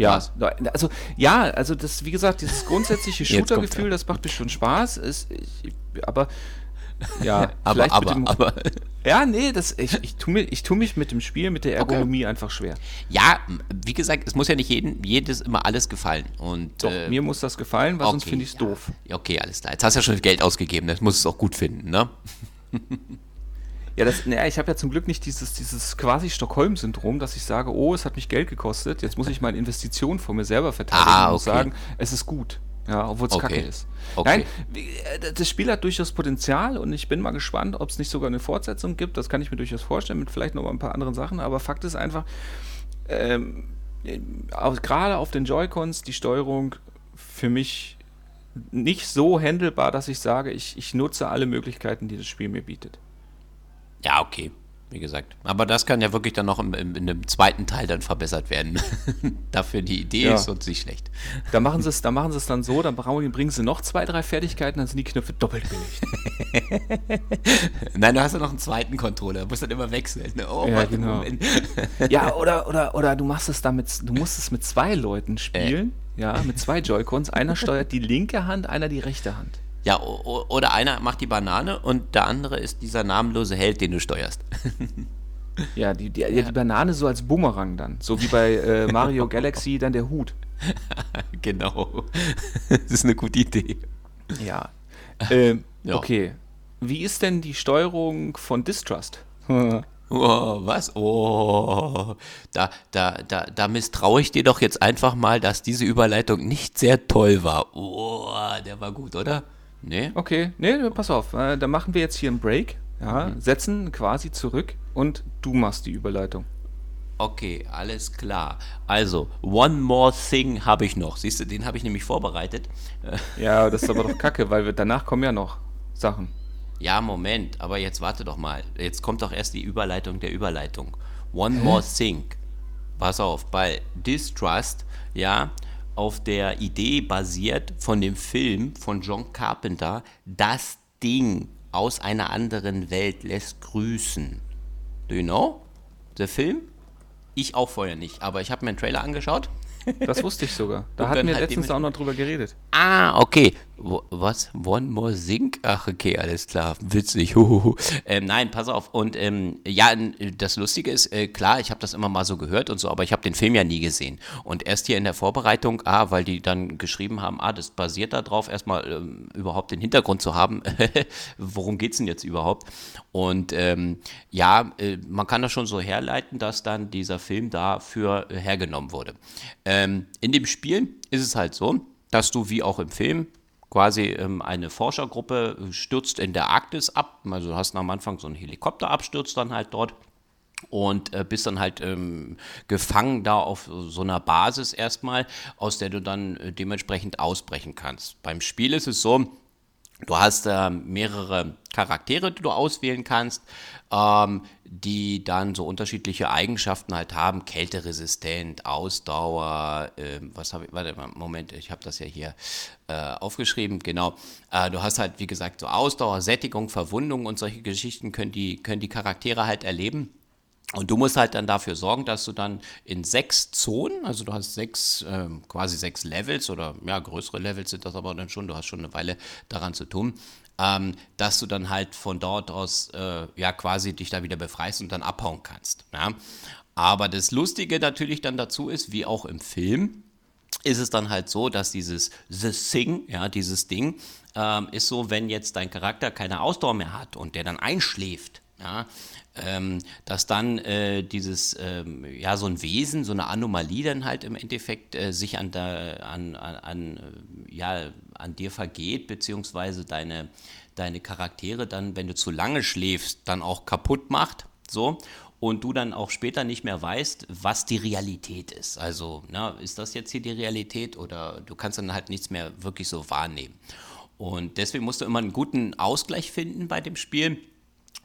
Ja, also ja, also das, wie gesagt, dieses grundsätzliche [laughs] Shooter-Gefühl, das macht mir schon Spaß. Ist, ich, aber [laughs] ja, [laughs] aber, aber, dem, aber. Ja, nee, das, ich, ich tue mich, tu mich mit dem Spiel, mit der Ergonomie okay. einfach schwer. Ja, wie gesagt, es muss ja nicht jeden, jedes immer alles gefallen. Und, Doch, äh, mir muss das gefallen, weil okay, sonst finde ich es ja. doof. Okay, alles klar. Jetzt hast du ja schon Geld ausgegeben, das muss es auch gut finden, ne? Ja, das, naja, ich habe ja zum Glück nicht dieses, dieses quasi Stockholm-Syndrom, dass ich sage, oh, es hat mich Geld gekostet, jetzt muss ich meine Investition vor mir selber verteidigen ah, okay. und sagen, es ist gut. Ja, obwohl es okay. kacke ist. Okay. Nein, äh, das Spiel hat durchaus Potenzial und ich bin mal gespannt, ob es nicht sogar eine Fortsetzung gibt. Das kann ich mir durchaus vorstellen, mit vielleicht noch mal ein paar anderen Sachen. Aber Fakt ist einfach, ähm, gerade auf den Joy-Cons die Steuerung für mich nicht so handelbar, dass ich sage, ich, ich nutze alle Möglichkeiten, die das Spiel mir bietet. Ja, okay wie gesagt. Aber das kann ja wirklich dann noch im, im, in einem zweiten Teil dann verbessert werden. [laughs] Dafür die Idee ja. ist uns nicht schlecht. Da machen sie es, da machen sie es dann so, dann bringen sie noch zwei, drei Fertigkeiten, dann sind die Knöpfe doppelt belegt. [laughs] Nein, du hast ja noch einen zweiten Controller, du musst dann immer wechseln. Oh, ja, genau. [laughs] ja, oder, oder, oder du machst es damit, du musst es mit zwei Leuten spielen, äh. ja, mit zwei Joy-Cons. Einer steuert die linke Hand, einer die rechte Hand. Ja, oder einer macht die Banane und der andere ist dieser namenlose Held, den du steuerst. [laughs] ja, die, die, ja. die Banane so als Bumerang dann. So wie bei äh, [laughs] Mario Galaxy dann der Hut. [laughs] genau. Das ist eine gute Idee. Ja. Ähm, ja. Okay. Wie ist denn die Steuerung von Distrust? Oh, was? Oh, da, da, da, da misstraue ich dir doch jetzt einfach mal, dass diese Überleitung nicht sehr toll war. Oh, der war gut, oder? Nee. Okay, nee, pass auf. Äh, dann machen wir jetzt hier einen Break. Ja, mhm. setzen quasi zurück und du machst die Überleitung. Okay, alles klar. Also, One More Thing habe ich noch. Siehst du, den habe ich nämlich vorbereitet. [laughs] Ja, das ist aber doch kacke, weil wir, danach kommen ja noch Sachen. Ja, Moment, aber jetzt warte doch mal. Jetzt kommt doch erst die Überleitung der Überleitung. One Hä? More Thing. Pass auf, bei Distrust, ja, auf der Idee basiert von dem Film von John Carpenter, Das Ding aus einer anderen Welt lässt grüßen. Do you know? Der Film? Ich auch vorher nicht, aber ich habe mir einen Trailer angeschaut das wusste ich sogar. Da hatten wir halt letztens auch noch drüber geredet. Ah, okay. Was? One more Sync? Ach, okay, alles klar. Witzig. Ähm, nein, pass auf. Und ähm, ja, das Lustige ist, äh, klar, ich habe das immer mal so gehört und so, aber ich habe den Film ja nie gesehen. Und erst hier in der Vorbereitung, ah, weil die dann geschrieben haben, ah, das basiert darauf, erstmal ähm, überhaupt den Hintergrund zu haben. [laughs] Worum geht es denn jetzt überhaupt? Und ähm, ja, äh, man kann das schon so herleiten, dass dann dieser Film dafür äh, hergenommen wurde. Ähm, in dem Spiel ist es halt so, dass du wie auch im Film quasi ähm, eine Forschergruppe stürzt in der Arktis ab. Also du hast am Anfang so einen Helikopterabsturz dann halt dort und äh, bist dann halt ähm, gefangen da auf so einer Basis erstmal, aus der du dann äh, dementsprechend ausbrechen kannst. Beim Spiel ist es so, Du hast äh, mehrere Charaktere, die du auswählen kannst, ähm, die dann so unterschiedliche Eigenschaften halt haben. Kälteresistent, Ausdauer, äh, was habe ich, warte, Moment, ich habe das ja hier äh, aufgeschrieben, genau. Äh, du hast halt, wie gesagt, so Ausdauer, Sättigung, Verwundung und solche Geschichten können die, können die Charaktere halt erleben. Und du musst halt dann dafür sorgen, dass du dann in sechs Zonen, also du hast sechs, äh, quasi sechs Levels oder ja, größere Levels sind das aber dann schon, du hast schon eine Weile daran zu tun, ähm, dass du dann halt von dort aus äh, ja quasi dich da wieder befreist und dann abhauen kannst. Ja? Aber das Lustige natürlich dann dazu ist, wie auch im Film, ist es dann halt so, dass dieses The Thing, ja, dieses Ding, ähm, ist so, wenn jetzt dein Charakter keine Ausdauer mehr hat und der dann einschläft, ja, ähm, dass dann äh, dieses, ähm, ja, so ein Wesen, so eine Anomalie dann halt im Endeffekt äh, sich an, der, an, an, an, äh, ja, an dir vergeht, beziehungsweise deine, deine Charaktere dann, wenn du zu lange schläfst, dann auch kaputt macht, so, und du dann auch später nicht mehr weißt, was die Realität ist. Also, na, ist das jetzt hier die Realität oder du kannst dann halt nichts mehr wirklich so wahrnehmen. Und deswegen musst du immer einen guten Ausgleich finden bei dem Spiel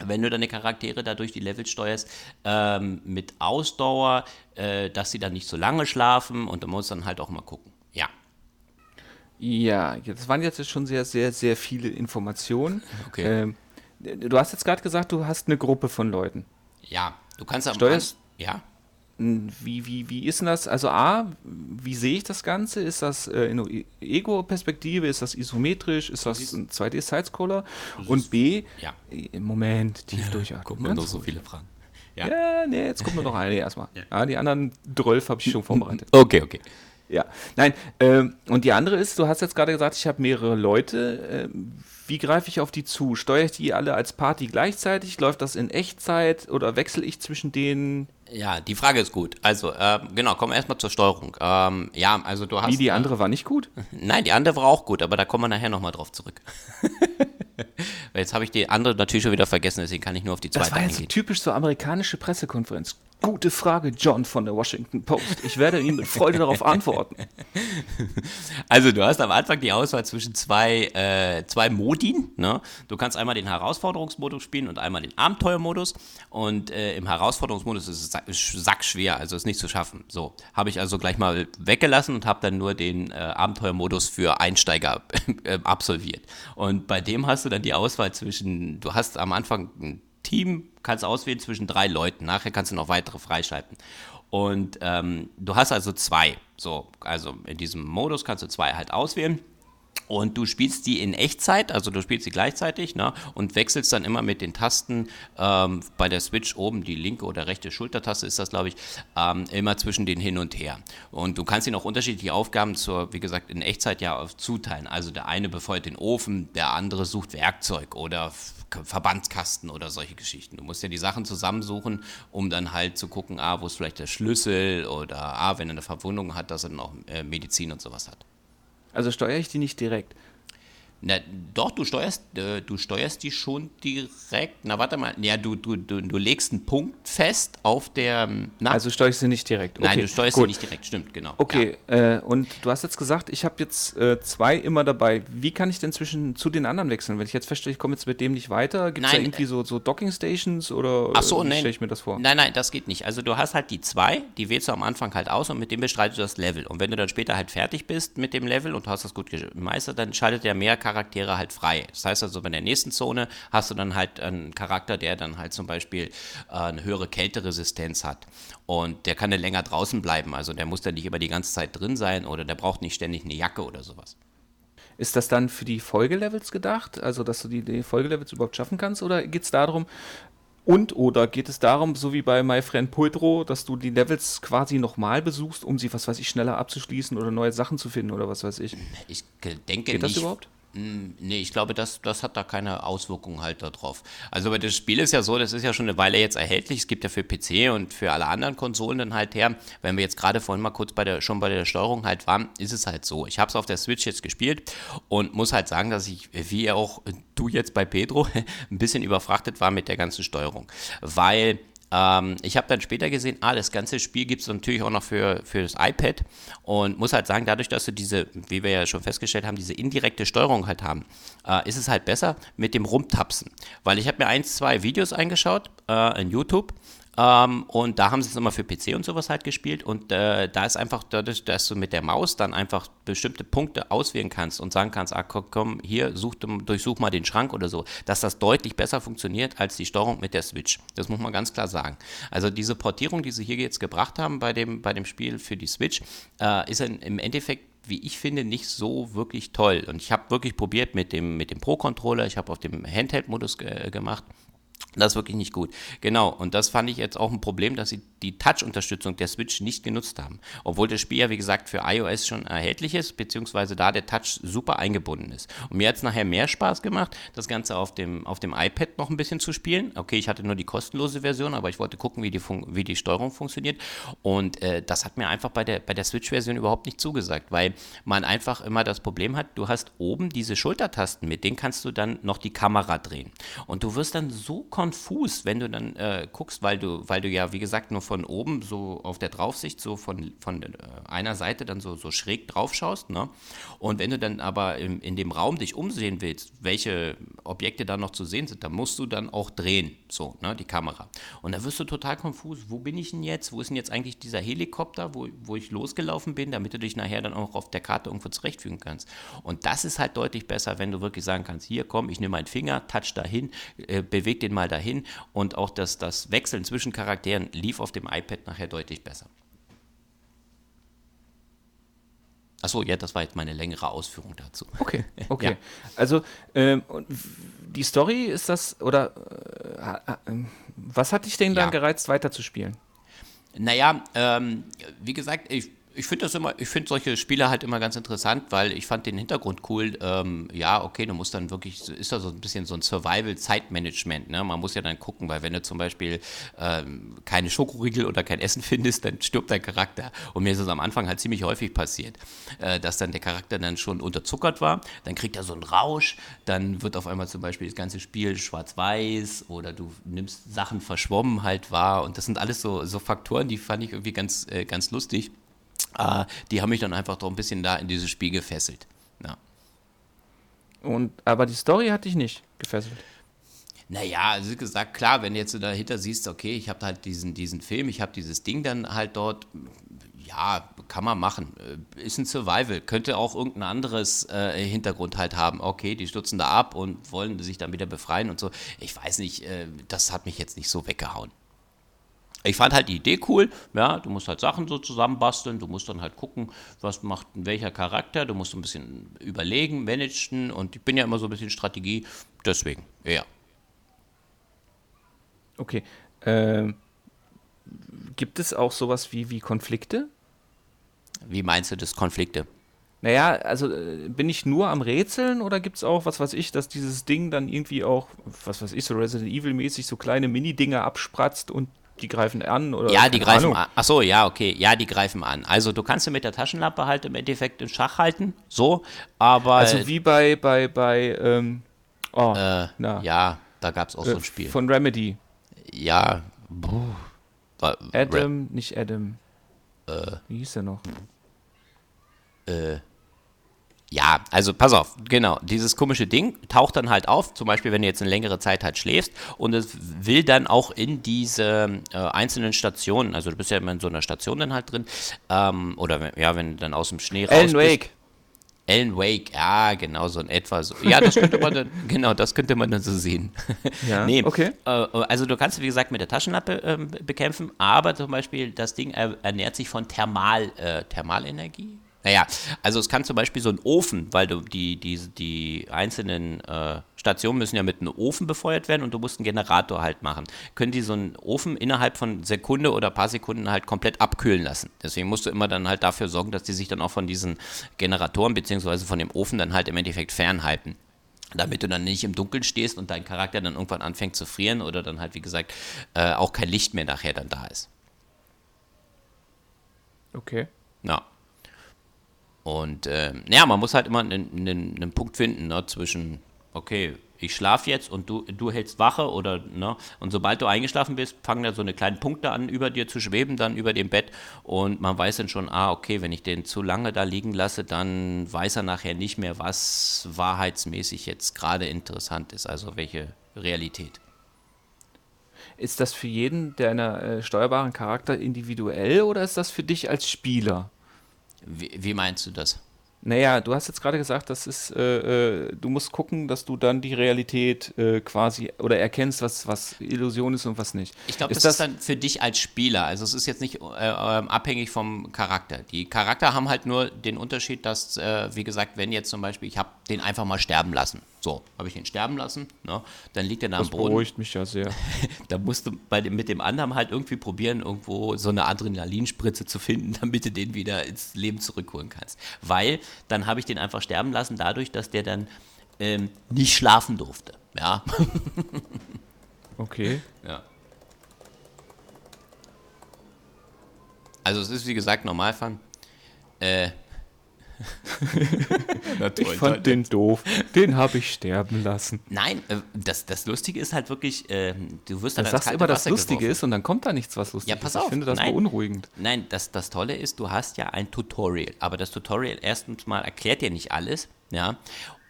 wenn du deine Charaktere da durch die Level steuerst, ähm, mit Ausdauer, äh, dass sie dann nicht so lange schlafen und du musst dann halt auch mal gucken. Ja. Ja, das waren jetzt schon sehr, sehr, sehr viele Informationen. [laughs] Okay. Ähm, du hast jetzt gerade gesagt, du hast eine Gruppe von Leuten. Ja, du kannst am Steuerst- Ja. Wie, wie, wie ist denn das? Also A, wie sehe ich das Ganze? Ist das äh, in Ego-Perspektive? Ist das isometrisch? Ist das ein 2D-Sidescroller? Und B, Ja. äh, Moment, tief durchatmen. Guck mal, noch so viele Fragen. Ja. Ja, nee, jetzt kommt nur noch eine erstmal. Ja. Ja, die anderen 12 habe ich schon vorbereitet. [laughs] Okay, okay. Ja, nein, ähm, und die andere ist, du hast jetzt gerade gesagt, ich habe mehrere Leute. Ähm, wie greife ich auf die zu? Steuere ich die alle als Party gleichzeitig? Läuft das in Echtzeit oder wechsle ich zwischen denen? Ja, die Frage ist gut. Also, ähm, genau, kommen wir erstmal zur Steuerung. Ähm, ja, also du hast. Wie die äh, andere war nicht gut? [laughs] Nein, die andere war auch gut, aber da kommen wir nachher nochmal drauf zurück. [laughs] Jetzt habe ich die andere natürlich schon wieder vergessen, deswegen kann ich nur auf die Das zweite war jetzt eingehen. typisch so amerikanische Pressekonferenz. Gute Frage, John von der Washington Post. Ich werde Ihnen mit Freude darauf [laughs] antworten. Also du hast am Anfang die Auswahl zwischen zwei, äh, zwei Modin. Ne? Du kannst einmal den Herausforderungsmodus spielen und einmal den Abenteuermodus. Und äh, im Herausforderungsmodus ist es sa- sch- sackschwer, also ist nicht zu schaffen. So, habe ich also gleich mal weggelassen und habe dann nur den äh, Abenteuermodus für Einsteiger [laughs] äh, absolviert. Und bei dem hast du dann die Auswahl zwischen, du hast am Anfang ein Team, kannst auswählen zwischen drei Leuten. Nachher kannst du noch weitere freischalten. Und ähm, du hast also zwei. So, also in diesem Modus kannst du zwei halt auswählen. Und du spielst die in Echtzeit, also du spielst sie gleichzeitig, ne? Und wechselst dann immer mit den Tasten ähm, bei der Switch oben, die linke oder rechte Schultertaste ist das, glaube ich, ähm, immer zwischen den hin und her. Und du kannst ihnen auch unterschiedliche Aufgaben zur, wie gesagt, in Echtzeit ja zuteilen. Also der eine befeuert den Ofen, der andere sucht Werkzeug oder Verbandskasten oder solche Geschichten. Du musst ja die Sachen zusammensuchen, um dann halt zu gucken, ah, wo ist vielleicht der Schlüssel oder ah, wenn er eine Verwundung hat, dass er dann auch äh, Medizin und sowas hat. Also steuere ich die nicht direkt. Na, doch, du steuerst, äh, du steuerst die schon direkt. Na, warte mal. Ja, du, du, du, du legst einen Punkt fest auf der. Na, Also ich sie nicht direkt. nein, Okay, du steuerst gut. sie nicht direkt, stimmt, genau. Okay, äh, und du hast jetzt gesagt, ich habe jetzt äh, zwei immer dabei. Wie kann ich denn zwischen zu den anderen wechseln? Wenn ich jetzt feststelle, ich komme jetzt mit dem nicht weiter, gibt es da Nein, irgendwie so, so Docking Stations oder Ach so, äh, nein. stelle ich mir das vor? Nein, nein, das geht nicht. Also du hast halt die zwei, die wählst du am Anfang halt aus und mit dem bestreitest du das Level. Und wenn du dann später halt fertig bist mit dem Level und du hast das gut gemeistert, dann schaltet der mehr Charaktere halt frei. Das heißt also, bei der nächsten Zone hast du dann halt einen Charakter, der dann halt zum Beispiel äh, eine höhere Kälteresistenz hat. Und der kann dann länger draußen bleiben. Also der muss dann nicht immer die ganze Zeit drin sein oder der braucht nicht ständig eine Jacke oder sowas. Ist das dann für die Folgelevels gedacht? Also, dass du die, die Folgelevels überhaupt schaffen kannst? Oder geht es darum, und oder geht es darum, so wie bei My Friend Poetro, dass du die Levels quasi nochmal besuchst, um sie, was weiß ich, schneller abzuschließen oder neue Sachen zu finden oder was weiß ich? Ich denke Geht das nicht. überhaupt? Mm, Nee, ich glaube, das, das hat da keine Auswirkungen halt darauf. Also, aber das Spiel ist ja so, das ist ja schon eine Weile jetzt erhältlich. Es gibt ja für PC und für alle anderen Konsolen dann halt her. Wenn wir jetzt gerade vorhin mal kurz bei der, schon bei der Steuerung halt waren, ist es halt so. Ich habe es auf der Switch jetzt gespielt und muss halt sagen, dass ich, wie auch du jetzt bei Pedro, [laughs] ein bisschen überfrachtet war mit der ganzen Steuerung. Weil ähm, ich habe dann später gesehen, ah, das ganze Spiel gibt es natürlich auch noch für, für das iPad und muss halt sagen, dadurch, dass du diese, wie wir ja schon festgestellt haben, diese indirekte Steuerung halt haben, äh, ist es halt besser mit dem Rumtapsen. Weil ich habe mir eins, zwei Videos eingeschaut äh, in YouTube ähm, und da haben sie es immer für PC und sowas halt gespielt. Und äh, da ist einfach dadurch, dass du mit der Maus dann einfach bestimmte Punkte auswählen kannst und sagen kannst, ah, komm, hier, such, durchsuch mal den Schrank oder so, dass das deutlich besser funktioniert als die Steuerung mit der Switch. Das muss man ganz klar sagen. Also diese Portierung, die sie hier jetzt gebracht haben bei dem, bei dem Spiel für die Switch, äh, ist in, im Endeffekt wie ich finde, nicht so wirklich toll. Und ich habe wirklich probiert mit dem, mit dem Pro-Controller, ich habe auf dem Handheld-Modus ge gemacht. Das ist wirklich nicht gut. Genau, und das fand ich jetzt auch ein Problem, dass sie die Touch-Unterstützung der Switch nicht genutzt haben. Obwohl das Spiel ja, wie gesagt, für iOS schon erhältlich ist, beziehungsweise da der Touch super eingebunden ist. Und mir hat es nachher mehr Spaß gemacht, das Ganze auf dem, auf dem iPad noch ein bisschen zu spielen. Okay, ich hatte nur die kostenlose Version, aber ich wollte gucken, wie die, Fun wie die Steuerung funktioniert. Und äh, das hat mir einfach bei der, bei der Switch-Version überhaupt nicht zugesagt, weil man einfach immer das Problem hat, du hast oben diese Schultertasten, mit denen kannst du dann noch die Kamera drehen. Und du wirst dann so konfus, wenn du dann äh, guckst, weil du, weil du ja, wie gesagt, nur von oben so auf der Draufsicht so von, von äh, einer Seite dann so, so schräg drauf schaust. Ne? Und wenn du dann aber im, in dem Raum dich umsehen willst, welche Objekte da noch zu sehen sind, dann musst du dann auch drehen, so, ne, die Kamera. Und da wirst du total konfus. Wo bin ich denn jetzt? Wo ist denn jetzt eigentlich dieser Helikopter, wo, wo ich losgelaufen bin, damit du dich nachher dann auch auf der Karte irgendwo zurechtfügen kannst. Und das ist halt deutlich besser, wenn du wirklich sagen kannst, hier komm, ich nehme meinen Finger, touch dahin, äh, beweg den mal dahin und auch das, das Wechseln zwischen Charakteren lief auf dem iPad nachher deutlich besser. Achso, ja, das war jetzt meine längere Ausführung dazu. Okay, [laughs] okay. Ja. Also, ähm, die Story ist das, oder äh, äh, was hat dich denn ja. dann gereizt, weiterzuspielen? Naja, ähm, wie gesagt, ich ich finde das immer, ich finde solche Spiele halt immer ganz interessant, weil ich fand den Hintergrund cool. Ähm, ja, okay, du musst dann wirklich, ist da so ein bisschen so ein Survival-Zeitmanagement. Ne? Man muss ja dann gucken, weil wenn du zum Beispiel ähm, keine Schokoriegel oder kein Essen [laughs] findest, dann stirbt dein Charakter. Und mir ist es am Anfang halt ziemlich häufig passiert, äh, dass dann der Charakter dann schon unterzuckert war. Dann kriegt er so einen Rausch, dann wird auf einmal zum Beispiel das ganze Spiel schwarz-weiß oder du nimmst Sachen verschwommen halt wahr. Und das sind alles so, so Faktoren, die fand ich irgendwie ganz, äh, ganz lustig. Äh, die haben mich dann einfach doch ein bisschen da in dieses Spiel gefesselt. Ja. Und, aber die Story hat dich nicht gefesselt. Naja, also wie gesagt, klar, wenn du jetzt dahinter siehst, okay, ich habe halt diesen, diesen Film, ich habe dieses Ding dann halt dort, ja, kann man machen. Äh, ist ein Survival. Könnte auch irgendein anderes äh, Hintergrund halt haben. Okay, die stürzen da ab und wollen sich dann wieder befreien und so. Ich weiß nicht, äh, das hat mich jetzt nicht so weggehauen ich fand halt die Idee cool, ja, du musst halt Sachen so zusammenbasteln, du musst dann halt gucken, was macht welcher Charakter, du musst ein bisschen überlegen, managen und ich bin ja immer so ein bisschen Strategie, deswegen, ja. Okay. Ähm, gibt es auch sowas wie, wie Konflikte? Wie meinst du das Konflikte? Naja, also äh, bin ich nur am Rätseln oder gibt es auch, was weiß ich, dass dieses Ding dann irgendwie auch, was weiß ich, so Resident Evil-mäßig so kleine Mini-Dinger abspratzt und die greifen an oder ja die greifen Ahnung. an. Ach so ja okay. Ja die greifen an. Also du kannst mit der Taschenlampe halt im Endeffekt in Schach halten so aber also wie bei bei bei ähm, oh, äh, na. ja da gab es auch äh, so ein Spiel. von Remedy. Ja Adam nicht Adam. Äh, wie hieß der noch? Äh ja, also pass auf, genau, dieses komische Ding taucht dann halt auf, zum Beispiel wenn du jetzt eine längere Zeit halt schläfst und es will dann auch in diese äh, einzelnen Stationen, also du bist ja immer in so einer Station dann halt drin, ähm, oder ja, wenn du dann aus dem Schnee raus Alan Wake. Alan Wake, ja, genau, so in etwa so. Ja, das könnte man dann, [laughs] genau, das könnte man dann so sehen. [laughs] Ja, nee, okay. Äh, also du kannst, wie gesagt, mit der Taschenlampe äh, bekämpfen, aber zum Beispiel das Ding ernährt sich von Thermal, äh, Thermalenergie, naja, also es kann zum Beispiel so ein Ofen, weil du die, die, die einzelnen äh, Stationen müssen ja mit einem Ofen befeuert werden und du musst einen Generator halt machen. Können die so einen Ofen innerhalb von Sekunde oder paar Sekunden halt komplett abkühlen lassen. Deswegen musst du immer dann halt dafür sorgen, dass die sich dann auch von diesen Generatoren beziehungsweise von dem Ofen dann halt im Endeffekt fernhalten damit du dann nicht im Dunkeln stehst und dein Charakter dann irgendwann anfängt zu frieren oder dann halt, wie gesagt, äh, auch kein Licht mehr nachher dann da ist. Okay. Ja. Und äh, ja, man muss halt immer einen, einen, einen Punkt finden ne, zwischen, okay, ich schlafe jetzt und du, du hältst Wache oder, ne, und sobald du eingeschlafen bist, fangen da so eine kleinen Punkte an, über dir zu schweben, dann über dem Bett und man weiß dann schon, ah, okay, wenn ich den zu lange da liegen lasse, dann weiß er nachher nicht mehr, was wahrheitsmäßig jetzt gerade interessant ist, also welche Realität. Ist das für jeden deiner äh, steuerbaren Charakter individuell oder ist das für dich als Spieler? Wie, wie meinst du das? Naja, du hast jetzt gerade gesagt, das ist, äh, äh, du musst gucken, dass du dann die Realität äh, quasi oder erkennst, was, was Illusion ist und was nicht. Ich glaube, das, das, ist dann für dich als Spieler. Also es ist jetzt nicht äh, ähm, abhängig vom Charakter. Die Charakter haben halt nur den Unterschied, dass, äh, wie gesagt, wenn jetzt zum Beispiel, ich habe den einfach mal sterben lassen. So, habe ich ihn sterben lassen, ne? dann liegt er da am Boden. Das beruhigt mich ja sehr. [laughs] da musst du bei dem, mit dem anderen halt irgendwie probieren, irgendwo so eine Adrenalinspritze zu finden, [laughs] damit du den wieder ins Leben zurückholen kannst. Weil dann habe ich den einfach sterben lassen, dadurch, dass der dann ähm, nicht schlafen durfte. Ja. [laughs] okay. Ja. Also es ist wie gesagt Normalfall. Äh, [laughs] Na, toll, ich fand toll. den doof. Den habe ich sterben lassen. Nein, äh, das, das Lustige ist halt wirklich, äh, du wirst dann. Du sagst immer, das Lustige geworfen. ist und dann kommt da nichts, was lustig ist. Ja, pass auf. Ich finde das nein, beunruhigend. Nein, das, das Tolle ist, du hast ja ein Tutorial. Aber das Tutorial erstens mal erklärt dir nicht alles. Ja.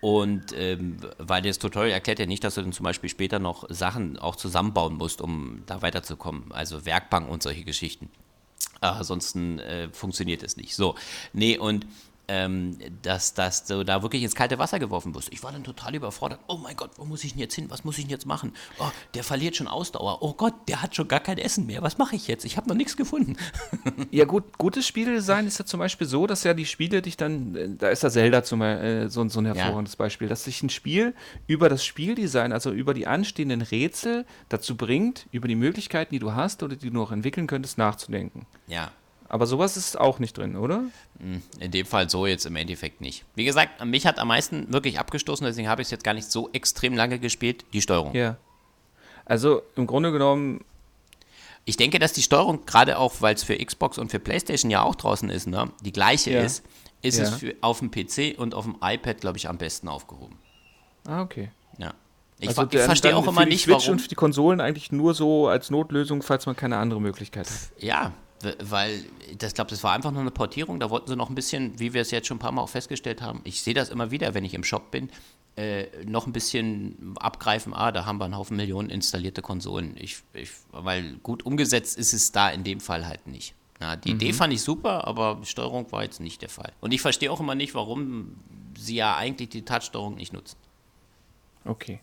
Und ähm, weil das Tutorial erklärt ja nicht, dass du dann zum Beispiel später noch Sachen auch zusammenbauen musst, um da weiterzukommen. Also Werkbank und solche Geschichten. Äh, ansonsten äh, funktioniert es nicht. So, nee, und ähm, dass, dass du da wirklich ins kalte Wasser geworfen wirst. Ich war dann total überfordert. Oh mein Gott, wo muss ich denn jetzt hin? Was muss ich denn jetzt machen? Oh, der verliert schon Ausdauer. Oh Gott, der hat schon gar kein Essen mehr. Was mache ich jetzt? Ich habe noch nichts gefunden. [laughs] ja gut, gutes Spieldesign ist ja zum Beispiel so, dass ja die Spiele dich dann, äh, da ist ja Zelda zum, äh, so, so ein hervorragendes ja. Beispiel, dass sich ein Spiel über das Spieldesign, also über die anstehenden Rätsel dazu bringt, über die Möglichkeiten, die du hast oder die du noch entwickeln könntest, nachzudenken. Ja, aber sowas ist auch nicht drin, oder? Hm, in dem Fall so jetzt im Endeffekt nicht. Wie gesagt, mich hat am meisten wirklich abgestoßen, deswegen habe ich es jetzt gar nicht so extrem lange gespielt, die Steuerung. Ja. Also im Grunde genommen. Ich denke, dass die Steuerung, gerade auch, weil es für Xbox und für PlayStation ja auch draußen ist, ne, die gleiche ja. ist, ist ja. es für, auf dem PC und auf dem iPad, glaube ich, am besten aufgehoben. Ah, okay. Ja. Ich, also ich verstehe auch immer nicht, Switch warum. und für die Konsolen eigentlich nur so als Notlösung, falls man keine andere Möglichkeit hat. Ja, weil das glaube, das war einfach nur eine Portierung. Da wollten sie noch ein bisschen, wie wir es jetzt schon ein paar Mal auch festgestellt haben. Ich sehe das immer wieder, wenn ich im Shop bin, äh, noch ein bisschen abgreifen. Ah, da haben wir einen Haufen Millionen installierte Konsolen. Ich, ich, weil gut umgesetzt ist es da in dem Fall halt nicht. Ja, die mhm. Idee fand ich super, aber die Steuerung war jetzt nicht der Fall. Und ich verstehe auch immer nicht, warum sie ja eigentlich die Touchsteuerung nicht nutzen. Okay.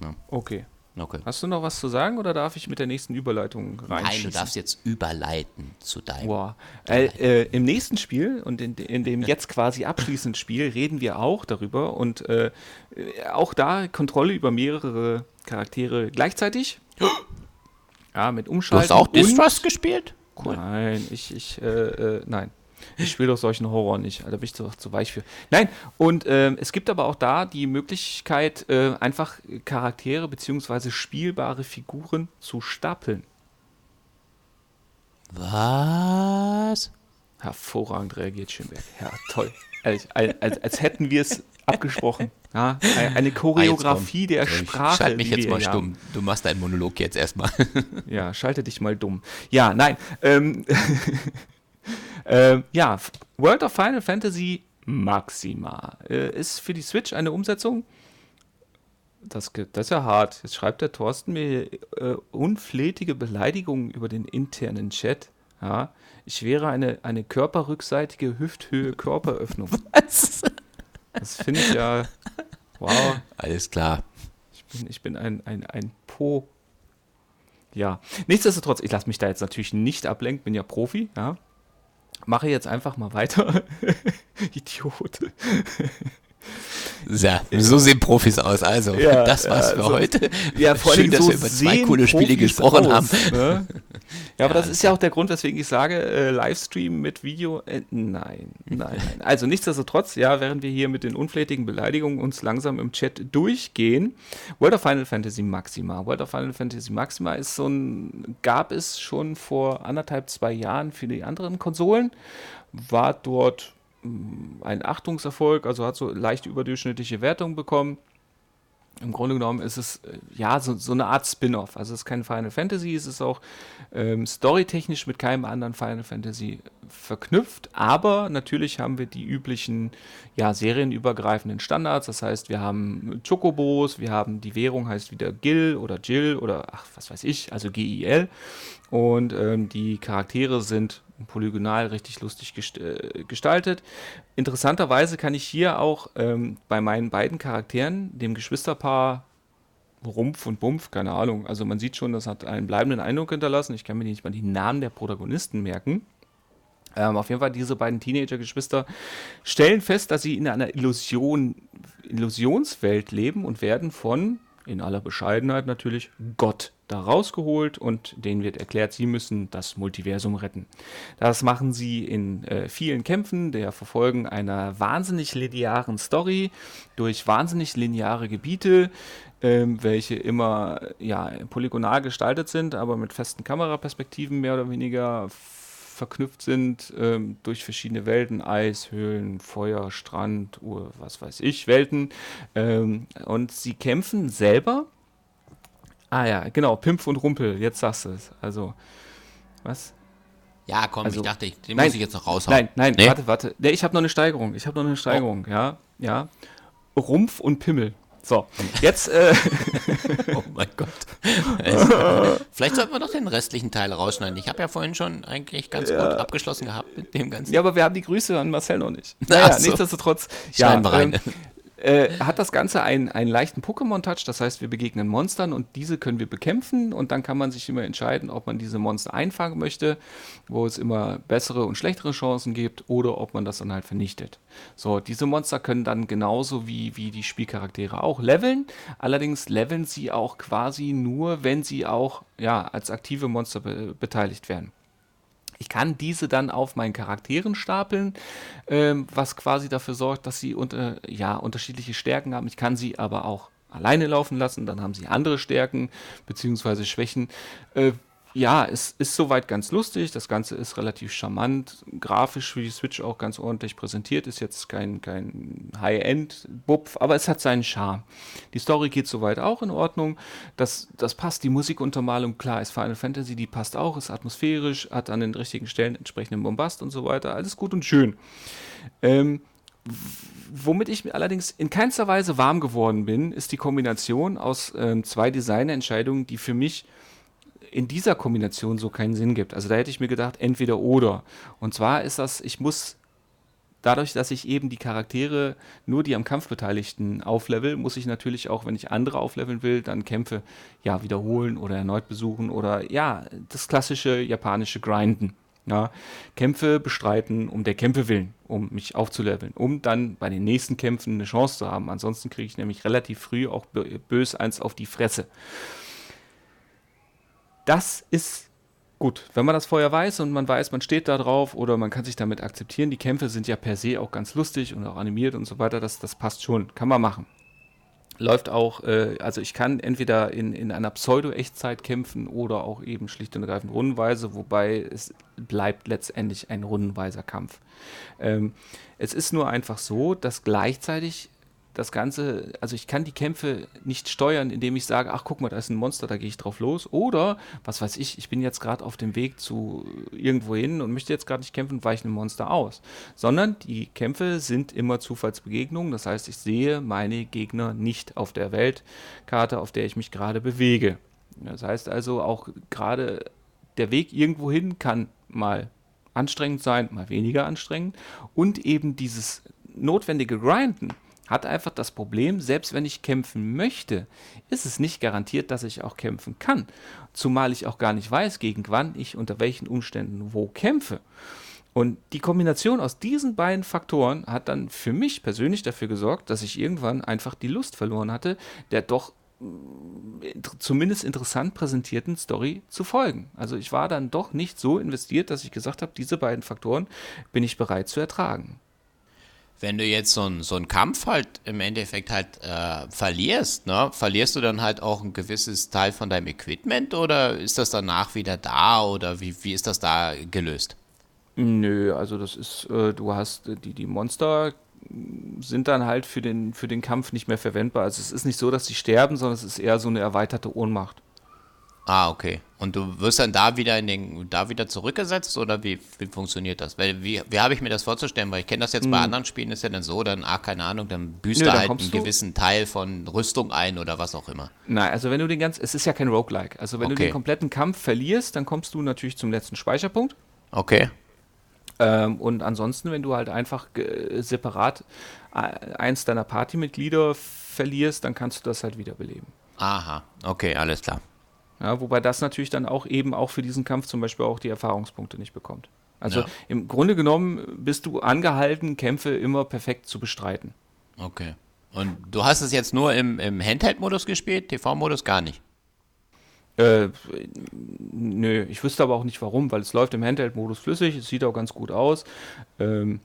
Ja. Okay. Okay. Hast du noch was zu sagen oder darf ich mit der nächsten Überleitung rein? Nein, du darfst jetzt überleiten zu deinem. Wow. Äh, äh, Im nächsten Spiel und in, in, dem jetzt quasi abschließenden Spiel reden wir auch darüber und äh, auch da Kontrolle über mehrere Charaktere gleichzeitig. [gasps] ja, mit Umschalten. Du hast auch Distrust gespielt? Cool. Nein, ich, ich, äh, äh, nein. Ich spiele doch solchen Horror nicht. Da bin ich zu, zu weich für. Nein, und äh, es gibt aber auch da die Möglichkeit, äh, einfach Charaktere bzw. spielbare Figuren zu stapeln. Was? Hervorragend reagiert Schönberg. Ja, toll. als, als, als hätten wir es abgesprochen. Ja, eine Choreografie der Sprache. Schalt mich jetzt mal stumm. Du machst deinen Monolog jetzt erstmal. ja, schalte dich mal dumm. Ja, nein. Ähm, äh, ja, World of Final Fantasy Maxima äh, ist für die Switch eine Umsetzung. Das, das ist ja hart. Jetzt schreibt der Thorsten mir äh, unflätige Beleidigungen über den internen Chat. Ja, ich wäre eine, eine körperrückseitige Hüfthöhe Körperöffnung. [laughs] Was? Das finde ich ja. Wow. Alles klar. Ich bin, ich bin ein, ein, ein Po. Ja. Nichtsdestotrotz, ich lasse mich da jetzt natürlich nicht ablenken, bin ja Profi, ja mache jetzt einfach mal weiter. [laughs] Idiot. Ja, so sehen Profis aus. Also, ja, das war's ja, für so, heute. Ja, vor Schön, dass so wir über zwei coole Spiele Profis gesprochen aus, haben. Ne? [laughs] Ja, aber ja, das ist ja auch der Grund, weswegen ich sage, äh, Livestream mit Video. Äh, nein, nein, nein. Also nichtsdestotrotz, ja, während wir hier mit den unflätigen Beleidigungen uns langsam im Chat durchgehen, World of Final Fantasy Maxima. World of Final Fantasy Maxima ist so ein, gab es schon vor anderthalb, zwei Jahren für die anderen Konsolen, war dort ein Achtungserfolg, also hat so leicht überdurchschnittliche Wertungen bekommen. Im Grunde genommen ist es äh, ja so, so eine Art Spin-off. Also es ist kein Final Fantasy, es ist auch ähm, storytechnisch mit keinem anderen Final Fantasy verknüpft, aber natürlich haben wir die üblichen ja, serienübergreifenden Standards. Das heißt, wir haben Chocobos, wir haben die Währung heißt wieder Gil oder Jill oder ach, was weiß ich, also GIL. Und ähm, die Charaktere sind polygonal richtig lustig gest äh, gestaltet. Interessanterweise kann ich hier auch ähm, bei meinen beiden Charakteren, dem Geschwisterpaar Rumpf und Bumpf, keine Ahnung, also man sieht schon, das hat einen bleibenden Eindruck hinterlassen. Ich kann mir nicht mal die Namen der Protagonisten merken. Ähm, auf jeden Fall, diese beiden Teenager-Geschwister stellen fest, dass sie in einer Illusion, Illusionswelt leben und werden von in aller Bescheidenheit natürlich, Gott da rausgeholt und denen wird erklärt, sie müssen das Multiversum retten. Das machen sie in äh, vielen Kämpfen, der Verfolgen einer wahnsinnig linearen Story durch wahnsinnig lineare Gebiete, ähm, welche immer ja, polygonal gestaltet sind, aber mit festen Kameraperspektiven mehr oder weniger verknüpft sind ähm, durch verschiedene Welten, Eis, Höhlen, Feuer, Strand, Uhr, was weiß ich, Welten. Ähm, und sie kämpfen selber. Ah ja, genau, Pimpf und Rumpel, jetzt sagst du es. Also, was? Ja, komm, Also- ich dachte, ich, den Nein, muss ich jetzt noch raushauen. Nein, nein, Nee? warte, warte. Nee, ich habe noch eine Steigerung. Ich habe noch eine Steigerung, ja, ja. Rumpf und Pimmel. So, jetzt, äh, [laughs] Oh mein Gott. Also, [laughs] vielleicht sollten wir doch den restlichen Teil rausschneiden. Ich habe ja vorhin schon eigentlich ganz gut abgeschlossen gehabt mit dem ganzen. ja, aber wir haben die Grüße an Marcel noch nicht. Naja, so. nichtsdestotrotz. Schneiden wir rein. ähm, äh, hat das Ganze einen, einen leichten Pokémon-Touch, das heißt, wir begegnen Monstern und diese können wir bekämpfen und dann kann man sich immer entscheiden, ob man diese Monster einfangen möchte, wo es immer bessere und schlechtere Chancen gibt oder ob man das dann halt vernichtet. So, diese Monster können dann genauso wie, wie die Spielcharaktere auch leveln, allerdings leveln sie auch quasi nur, wenn sie auch ja, als aktive Monster be beteiligt werden. Ich kann diese dann auf meinen Charakteren stapeln, ähm, was quasi dafür sorgt, dass sie unter, ja, unterschiedliche Stärken haben. Ich kann sie aber auch alleine laufen lassen, dann haben sie andere Stärken bzw. Schwächen. Äh, ja, es ist soweit ganz lustig. Das Ganze ist relativ charmant, grafisch für die Switch auch ganz ordentlich präsentiert. Ist jetzt kein, kein High-End-Bupf, aber es hat seinen Charme. Die Story geht soweit auch in Ordnung. Das, das passt. Die Musikuntermalung, klar, ist Final Fantasy, die passt auch, ist atmosphärisch, hat an den richtigen Stellen entsprechenden Bombast und so weiter. Alles gut und schön. Ähm, Womit ich allerdings in keinster Weise warm geworden bin, ist die Kombination aus ähm, zwei Designentscheidungen, die für mich in dieser Kombination so keinen Sinn gibt. Also da hätte ich mir gedacht, entweder oder. Und zwar ist das, ich muss dadurch, dass ich eben die Charaktere nur die am Kampf Beteiligten auflevel, muss ich natürlich auch, wenn ich andere aufleveln will, dann Kämpfe ja wiederholen oder erneut besuchen oder ja, das klassische japanische Grinden. Ja, Kämpfe bestreiten um der Kämpfe willen, um mich aufzuleveln, um dann bei den nächsten Kämpfen eine Chance zu haben. Ansonsten kriege ich nämlich relativ früh auch bö- bös eins auf die Fresse. Das ist gut, wenn man das vorher weiß und man weiß, man steht da drauf oder man kann sich damit akzeptieren. Die Kämpfe sind ja per se auch ganz lustig und auch animiert und so weiter. Das, das passt schon, kann man machen. Läuft auch, äh, also ich kann entweder in, in einer Pseudo-Echtzeit kämpfen oder auch eben schlicht und ergreifend rundenweise, wobei es bleibt letztendlich ein rundenweiser Kampf. Ähm, es ist nur einfach so, dass gleichzeitig das Ganze, also ich kann die Kämpfe nicht steuern, indem ich sage, ach guck mal, da ist ein Monster, da gehe ich drauf los. Oder, was weiß ich, ich bin jetzt gerade auf dem Weg zu irgendwo hin und möchte jetzt gerade nicht kämpfen und weiche einem Monster aus. Sondern die Kämpfe sind immer Zufallsbegegnungen. Das heißt, ich sehe meine Gegner nicht auf der Weltkarte, auf der ich mich gerade bewege. Das heißt also, auch gerade der Weg irgendwo hin kann mal anstrengend sein, mal weniger anstrengend. Und eben dieses notwendige Grinden hat einfach das Problem, selbst wenn ich kämpfen möchte, ist es nicht garantiert, dass ich auch kämpfen kann. Zumal ich auch gar nicht weiß, gegen wann ich unter welchen Umständen wo kämpfe. Und die Kombination aus diesen beiden Faktoren hat dann für mich persönlich dafür gesorgt, dass ich irgendwann einfach die Lust verloren hatte, der doch int- zumindest interessant präsentierten Story zu folgen. Also ich war dann doch nicht so investiert, dass ich gesagt habe, diese beiden Faktoren bin ich bereit zu ertragen. Wenn du jetzt so einen so einen Kampf halt im Endeffekt halt äh, verlierst, ne? verlierst du dann halt auch ein gewisses Teil von deinem Equipment oder ist das danach wieder da oder wie, wie ist das da gelöst? Nö, also das ist, äh, du hast äh, die, die Monster mm, sind dann halt für den, für den Kampf nicht mehr verwendbar. Also es ist nicht so, dass sie sterben, sondern es ist eher so eine erweiterte Ohnmacht. Ah, okay. Und du wirst dann da wieder in den, da wieder zurückgesetzt oder wie, wie funktioniert das? Weil wie, wie habe ich mir das vorzustellen? Weil ich kenne das jetzt bei anderen Spielen, ist ja dann so, dann, ah, keine Ahnung, dann büßt Hm. Nö, du dann halt einen du- gewissen Teil von Rüstung ein oder was auch immer. Nein, also wenn du den ganz, es ist ja kein Roguelike. Also wenn du Okay. den kompletten Kampf verlierst, dann kommst du natürlich zum letzten Speicherpunkt. Okay. Ähm, und ansonsten, wenn du halt einfach äh, separat äh, eins deiner Partymitglieder verlierst, dann kannst du das halt wiederbeleben. Aha, okay, alles klar. Ja, wobei das natürlich dann auch eben auch für diesen Kampf zum Beispiel auch die Erfahrungspunkte nicht bekommt. Also Ja. im Grunde genommen bist du angehalten, Kämpfe immer perfekt zu bestreiten. Okay. Und du hast es jetzt nur im, im Handheld-Modus gespielt, TV-Modus gar nicht. Äh, nö, ich wüsste aber auch nicht warum, weil es läuft im Handheld-Modus flüssig, es sieht auch ganz gut aus. Ähm,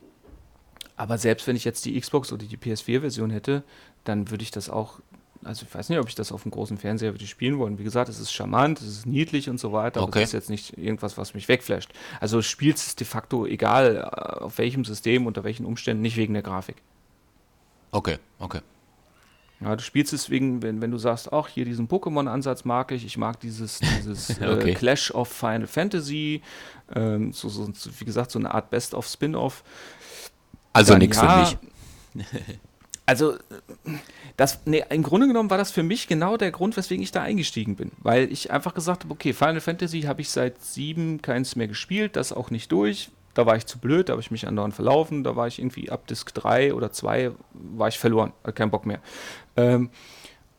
aber selbst wenn ich jetzt die Xbox oder die PS4-Version hätte, dann würde ich das auch also ich weiß nicht, ob ich das auf dem großen Fernseher würde spielen wollen. Wie gesagt, es ist charmant, es ist niedlich und so weiter, okay. aber es ist jetzt nicht irgendwas, was mich wegflasht. Also spielst es de facto egal, äh, auf welchem System, unter welchen Umständen, nicht wegen der Grafik. Okay, okay. Ja, du spielst es wegen, wenn, wenn du sagst, ach, hier diesen Pokémon-Ansatz mag ich, ich mag dieses, [laughs] dieses okay. äh, Clash of Final Fantasy, ähm, so, so, wie gesagt, so eine Art Best-of-Spin-Off. Also nichts ja, für mich. [laughs] also, das, nee, im Grunde genommen war das für mich genau der Grund, weswegen ich da eingestiegen bin. Weil ich einfach gesagt habe, okay, Final Fantasy habe ich seit sieben keins mehr gespielt, das auch nicht durch. Da war ich zu blöd, da habe ich mich andauernd verlaufen, da war ich irgendwie ab Disk 3 oder 2 war ich verloren, hatte keinen Bock mehr. Ähm,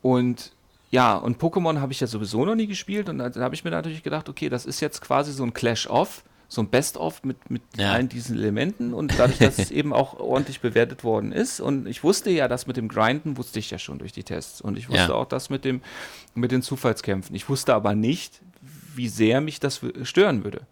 und ja, und Pokémon habe ich ja sowieso noch nie gespielt und da habe ich mir natürlich gedacht, okay, das ist jetzt quasi so ein Clash-Off so ein Best-of mit, mit ja. allen diesen Elementen und dadurch, dass es [laughs] eben auch ordentlich bewertet worden ist. Und ich wusste ja, das mit dem Grinden wusste ich ja schon durch die Tests. Und ich wusste ja. auch das mit, dem, mit den Zufallskämpfen. Ich wusste aber nicht, wie sehr mich das stören würde.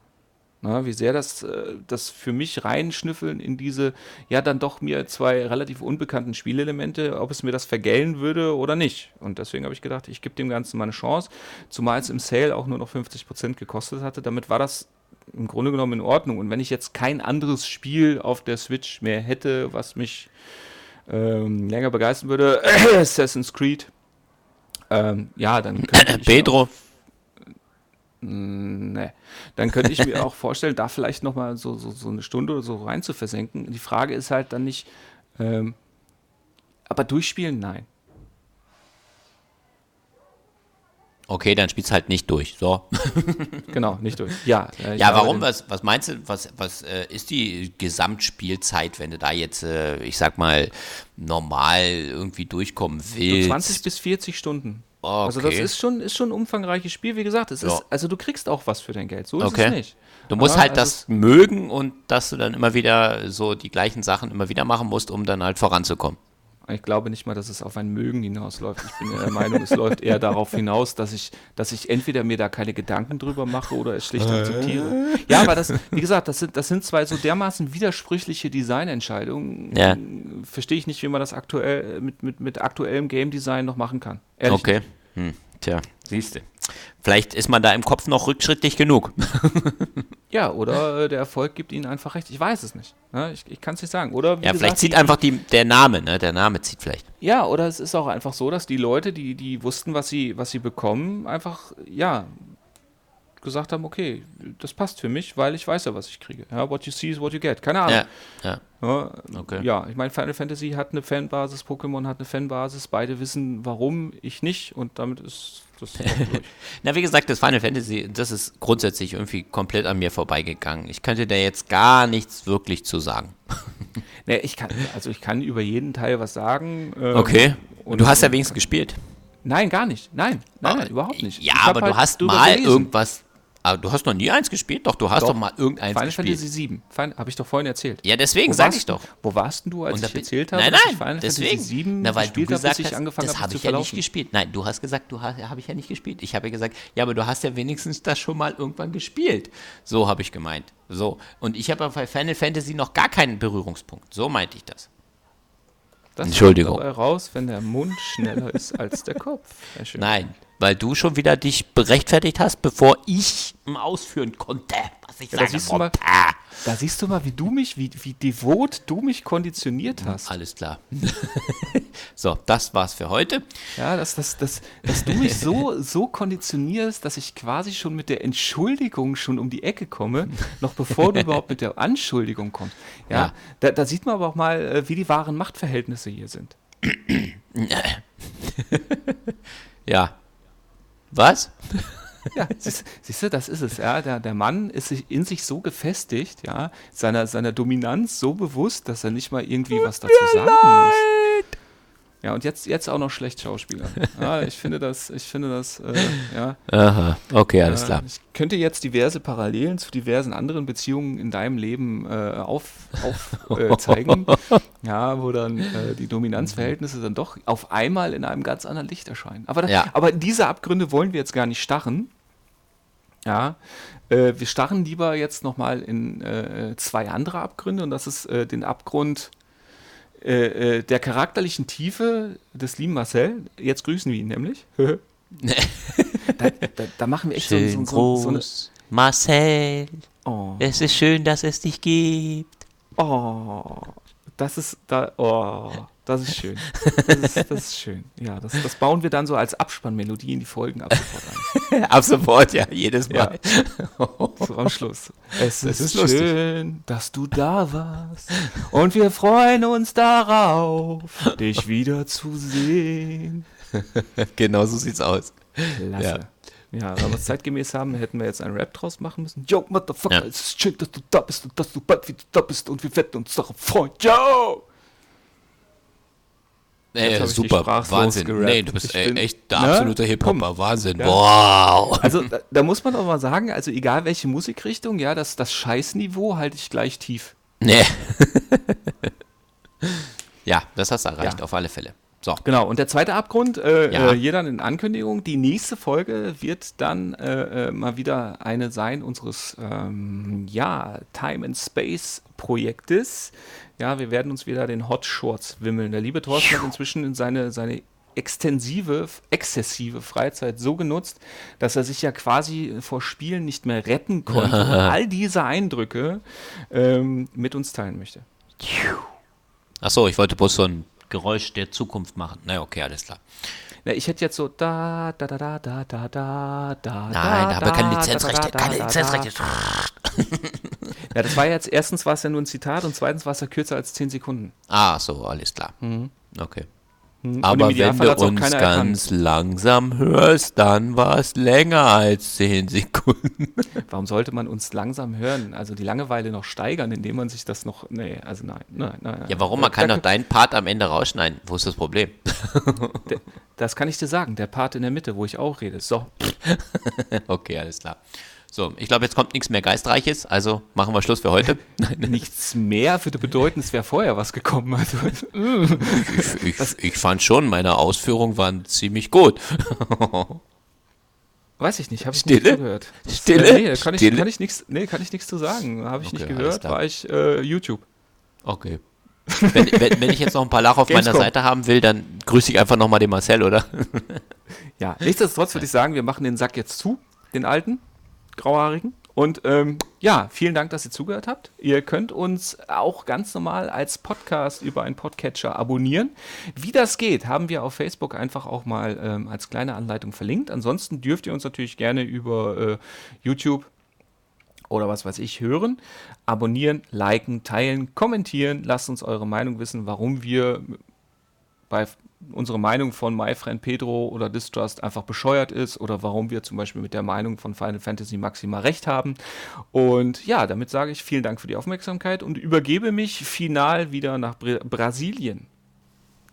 Na, wie sehr das, äh, das für mich reinschnüffeln in diese, ja, dann doch mir zwei relativ unbekannten Spielelemente, ob es mir das vergällen würde oder nicht. Und deswegen habe ich gedacht, ich gebe dem Ganzen mal eine Chance, zumal es im Sale auch nur noch 50% gekostet hatte. Damit war das im Grunde genommen in Ordnung. Und wenn ich jetzt kein anderes Spiel auf der Switch mehr hätte, was mich ähm, länger begeistern würde, [coughs] Assassin's Creed, ähm, ja, dann könnte ich [coughs] Pedro. Auch, ne, dann könnte ich mir auch vorstellen, da vielleicht nochmal so, so, so eine Stunde oder so rein zu versenken. Die Frage ist halt dann nicht, ähm, aber durchspielen, nein. Okay, dann spielst halt nicht durch. So. [laughs] genau, nicht durch. Ja, äh, ja warum? Was, was meinst du, was, was äh, ist die Gesamtspielzeit, wenn du da jetzt, äh, ich sag mal, normal irgendwie durchkommen willst? So 20 bis 40 Stunden. Okay. Also das ist schon, ist schon ein umfangreiches Spiel, wie gesagt. Es ja. ist, also du kriegst auch was für dein Geld. So ist okay. es nicht. Du musst Aber halt also das mögen und dass du dann immer wieder so die gleichen Sachen immer wieder machen musst, um dann halt voranzukommen. Ich glaube nicht mal, dass es auf ein Mögen hinausläuft. Ich bin der Meinung, es läuft eher darauf hinaus, dass ich, dass ich entweder mir da keine Gedanken drüber mache oder es schlicht akzeptiere. Ja, aber das, wie gesagt, das sind, das sind zwei so dermaßen widersprüchliche Designentscheidungen. Ja. Verstehe ich nicht, wie man das aktuell mit, mit, mit aktuellem Game Design noch machen kann. Ehrlich okay. Hm. Tja, siehst du. Vielleicht ist man da im Kopf noch rückschrittlich genug. [laughs] ja, oder äh, der Erfolg gibt ihnen einfach recht. Ich weiß es nicht. Ne? Ich, ich kann es nicht sagen. Oder, ja, gesagt, vielleicht zieht die, einfach die, der Name, ne? Der Name zieht vielleicht. Ja, oder es ist auch einfach so, dass die Leute, die, die wussten, was sie, was sie bekommen, einfach, ja, gesagt haben, okay, das passt für mich, weil ich weiß ja, was ich kriege. Ja, what you see is what you get. Keine Ahnung. Ja, ja. ja, okay. ja ich meine, Final Fantasy hat eine Fanbasis, Pokémon hat eine Fanbasis, beide wissen, warum, ich nicht und damit ist [laughs] Na, wie gesagt, das Final Fantasy, das ist grundsätzlich irgendwie komplett an mir vorbeigegangen. Ich könnte da jetzt gar nichts wirklich zu sagen. [laughs] nee, ich kann, also ich kann über jeden Teil was sagen. Ähm, okay. Und du hast ja wenigstens gespielt. Nein, gar nicht. Nein, nein, nein überhaupt nicht. Ja, aber halt du hast mal irgendwas aber du hast noch nie eins gespielt? Doch, du hast doch, doch mal irgendeins Final gespielt. Fantasy 7. Habe ich doch vorhin erzählt. Ja, deswegen sage ich doch. Wo warst denn du, als ich erzählt habe, nein, nein, Final deswegen. Fantasy 7 Na, weil du gesagt habe, hast, das habe ich ja nicht gespielt. Nein, du hast gesagt, du habe ich ja nicht gespielt. Ich habe ja gesagt, ja, aber du hast ja wenigstens das schon mal irgendwann gespielt. So habe ich gemeint. So. Und ich habe bei Final Fantasy noch gar keinen Berührungspunkt. So meinte ich das. Das Entschuldigung. Kommt raus, wenn der Mund schneller ist als der Kopf. Nein, weil du schon wieder dich berechtfertigt hast, bevor ich ausführen konnte, was ich ja, sage. Da siehst, mal, da siehst, du mal, wie du mich, wie, wie devot du mich konditioniert hast. Alles klar. [laughs] so, das war's für heute. Ja, dass, dass, dass, dass du mich so, so konditionierst, dass ich quasi schon mit der Entschuldigung schon um die Ecke komme, noch bevor du überhaupt mit der Anschuldigung kommst. Ja, ja. Da, da sieht man aber auch mal, äh, wie die wahren Machtverhältnisse hier sind. ja, was? [laughs] Ja, siehst, siehst, du, das ist es, ja. Der, der Mann ist sich in sich so gefestigt, ja, seiner, seiner Dominanz so bewusst, dass er nicht mal irgendwie was dazu sagen muss. Ja, und jetzt, jetzt auch noch schlecht Schauspieler. [laughs] Ja, ich finde das, ich finde das, äh, ja. Aha, okay, alles klar. Ich könnte jetzt diverse Parallelen zu diversen anderen Beziehungen in deinem Leben äh, aufzeigen. Auf, äh, [laughs] ja, wo dann äh, die Dominanzverhältnisse dann doch auf einmal in einem ganz anderen Licht erscheinen. Aber, das, ja. aber diese Abgründe wollen wir jetzt gar nicht starren. Ja, äh, wir starren lieber jetzt nochmal in äh, zwei andere Abgründe und das ist den Abgrund äh, äh, der charakterlichen Tiefe des lieben Marcel. Jetzt grüßen wir ihn nämlich. [laughs] da, da, da, machen wir echt schön so, so, groß. so eine. Marcel, oh. es ist schön, dass es dich gibt. Oh, das ist da. Oh. Das ist schön. Das ist, das ist schön. Ja, das, das, bauen wir dann so als Abspannmelodie in die Folgen ab sofort ein. [laughs] ab sofort, ja, jedes Mal. Ja. [laughs] So am Schluss. Es ist, ist, schön, dass du da warst. Und wir freuen uns darauf, dich wieder zu sehen. [laughs] genau so sieht's aus. Klasse. Ja. Ja, wenn wir es zeitgemäß haben, hätten wir jetzt einen Rap draus machen müssen. Yo, Motherfucker, ja. es ist schön, dass du da bist und dass du bald wieder da bist und wir wetten uns darauf freuen. Yo! Ey, super, Wahnsinn. Gerappt. Nee, du bist bin, echt der ne? absolute Hip-Hopper. Wahnsinn. Ja. Wow. Also da, da, muss man auch mal sagen, also egal welche Musikrichtung, ja, das, das Scheißniveau halte ich gleich tief. Nee. [laughs] ja, das hast du erreicht, ja. auf alle Fälle. So. Genau, und der zweite Abgrund, äh, ja. äh, hier dann in Ankündigung, die nächste Folge wird dann äh, äh mal wieder eine sein unseres ähm, ja, Time and Space Projektes. Ja, wir werden uns wieder den Hot Shorts wimmeln. Der liebe Thorsten hat inzwischen in seine, seine extensive, exzessive Freizeit so genutzt, dass er sich ja quasi vor Spielen nicht mehr retten konnte und [laughs] all diese Eindrücke ähm, mit uns teilen möchte. Achso, ich wollte bloß so ein Geräusch der Zukunft machen. Na, okay, alles klar. Na, ich hätte jetzt so da, da, da, da, da, da, da, da. Nein, da haben wir keine Lizenzrechte. Keine [laughs] Lizenzrechte. Ja, das war jetzt, erstens war es ja nur ein Zitat und zweitens war es ja kürzer als 10 Sekunden. Ah, so, alles klar. Mhm. Okay. Aber wenn du uns ganz erkannt. langsam hörst, dann war es länger als 10 [laughs] Sekunden. Warum sollte man uns langsam hören? Also die Langeweile noch steigern, indem man sich das noch. Nee, also nein, nein, nein. Ja, warum? Man kann doch deinen Part am Ende rausschneiden. Wo ist das Problem? das kann ich dir sagen. Der Part in der Mitte, wo ich auch rede. So. [laughs] okay, alles klar. So, ich glaube, jetzt kommt nichts mehr Geistreiches, also machen wir Schluss für heute. [laughs] nichts mehr würde bedeuten, es wäre vorher was gekommen. Also, ich, ich, ich, fand schon, meine Ausführungen waren ziemlich gut. [laughs] Weiß ich nicht, habe ich Stille? nicht gehört. Stille? Äh, nee, kann ich, kann ich nichts nee, zu sagen. Habe ich okay, nicht gehört, war ich äh, YouTube. Okay. Wenn, wenn, wenn, ich jetzt noch ein paar Lach auf meiner Seite haben will, dann grüße ich einfach nochmal den Marcel, oder? ja, nichtsdestotrotz würde ich sagen, wir machen den Sack jetzt zu, den alten. Grauhaarigen. Und ähm, ja, vielen Dank, dass ihr zugehört habt. Ihr könnt uns auch ganz normal als Podcast über einen Podcatcher abonnieren. Wie das geht, haben wir auf Facebook einfach auch mal ähm, als kleine Anleitung verlinkt. Ansonsten dürft ihr uns natürlich gerne über äh, YouTube oder was weiß ich hören. Abonnieren, liken, teilen, kommentieren. Lasst uns eure Meinung wissen, warum wir bei unsere Meinung von MyFriend Pedro oder Distrust einfach bescheuert ist oder warum wir zum Beispiel mit der Meinung von Final Fantasy Maxima recht haben. Und ja, damit sage ich vielen Dank für die Aufmerksamkeit und übergebe mich final wieder nach Br Brasilien.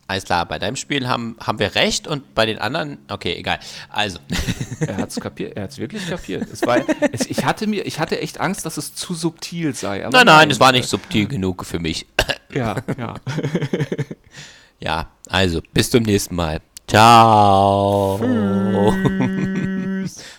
Alles klar, bei deinem Spiel haben, haben wir recht und bei den anderen, okay, egal. Also. [laughs] Er hat es kapiert, er hat es wirklich kapiert. Es war, es, ich, hatte mir, ich hatte echt Angst, dass es zu subtil sei. nein, nein, nein, es war nicht subtil genug für mich. Ja, ja. [laughs] Ja, also bis zum nächsten Mal. Ciao. Tschüss. [laughs]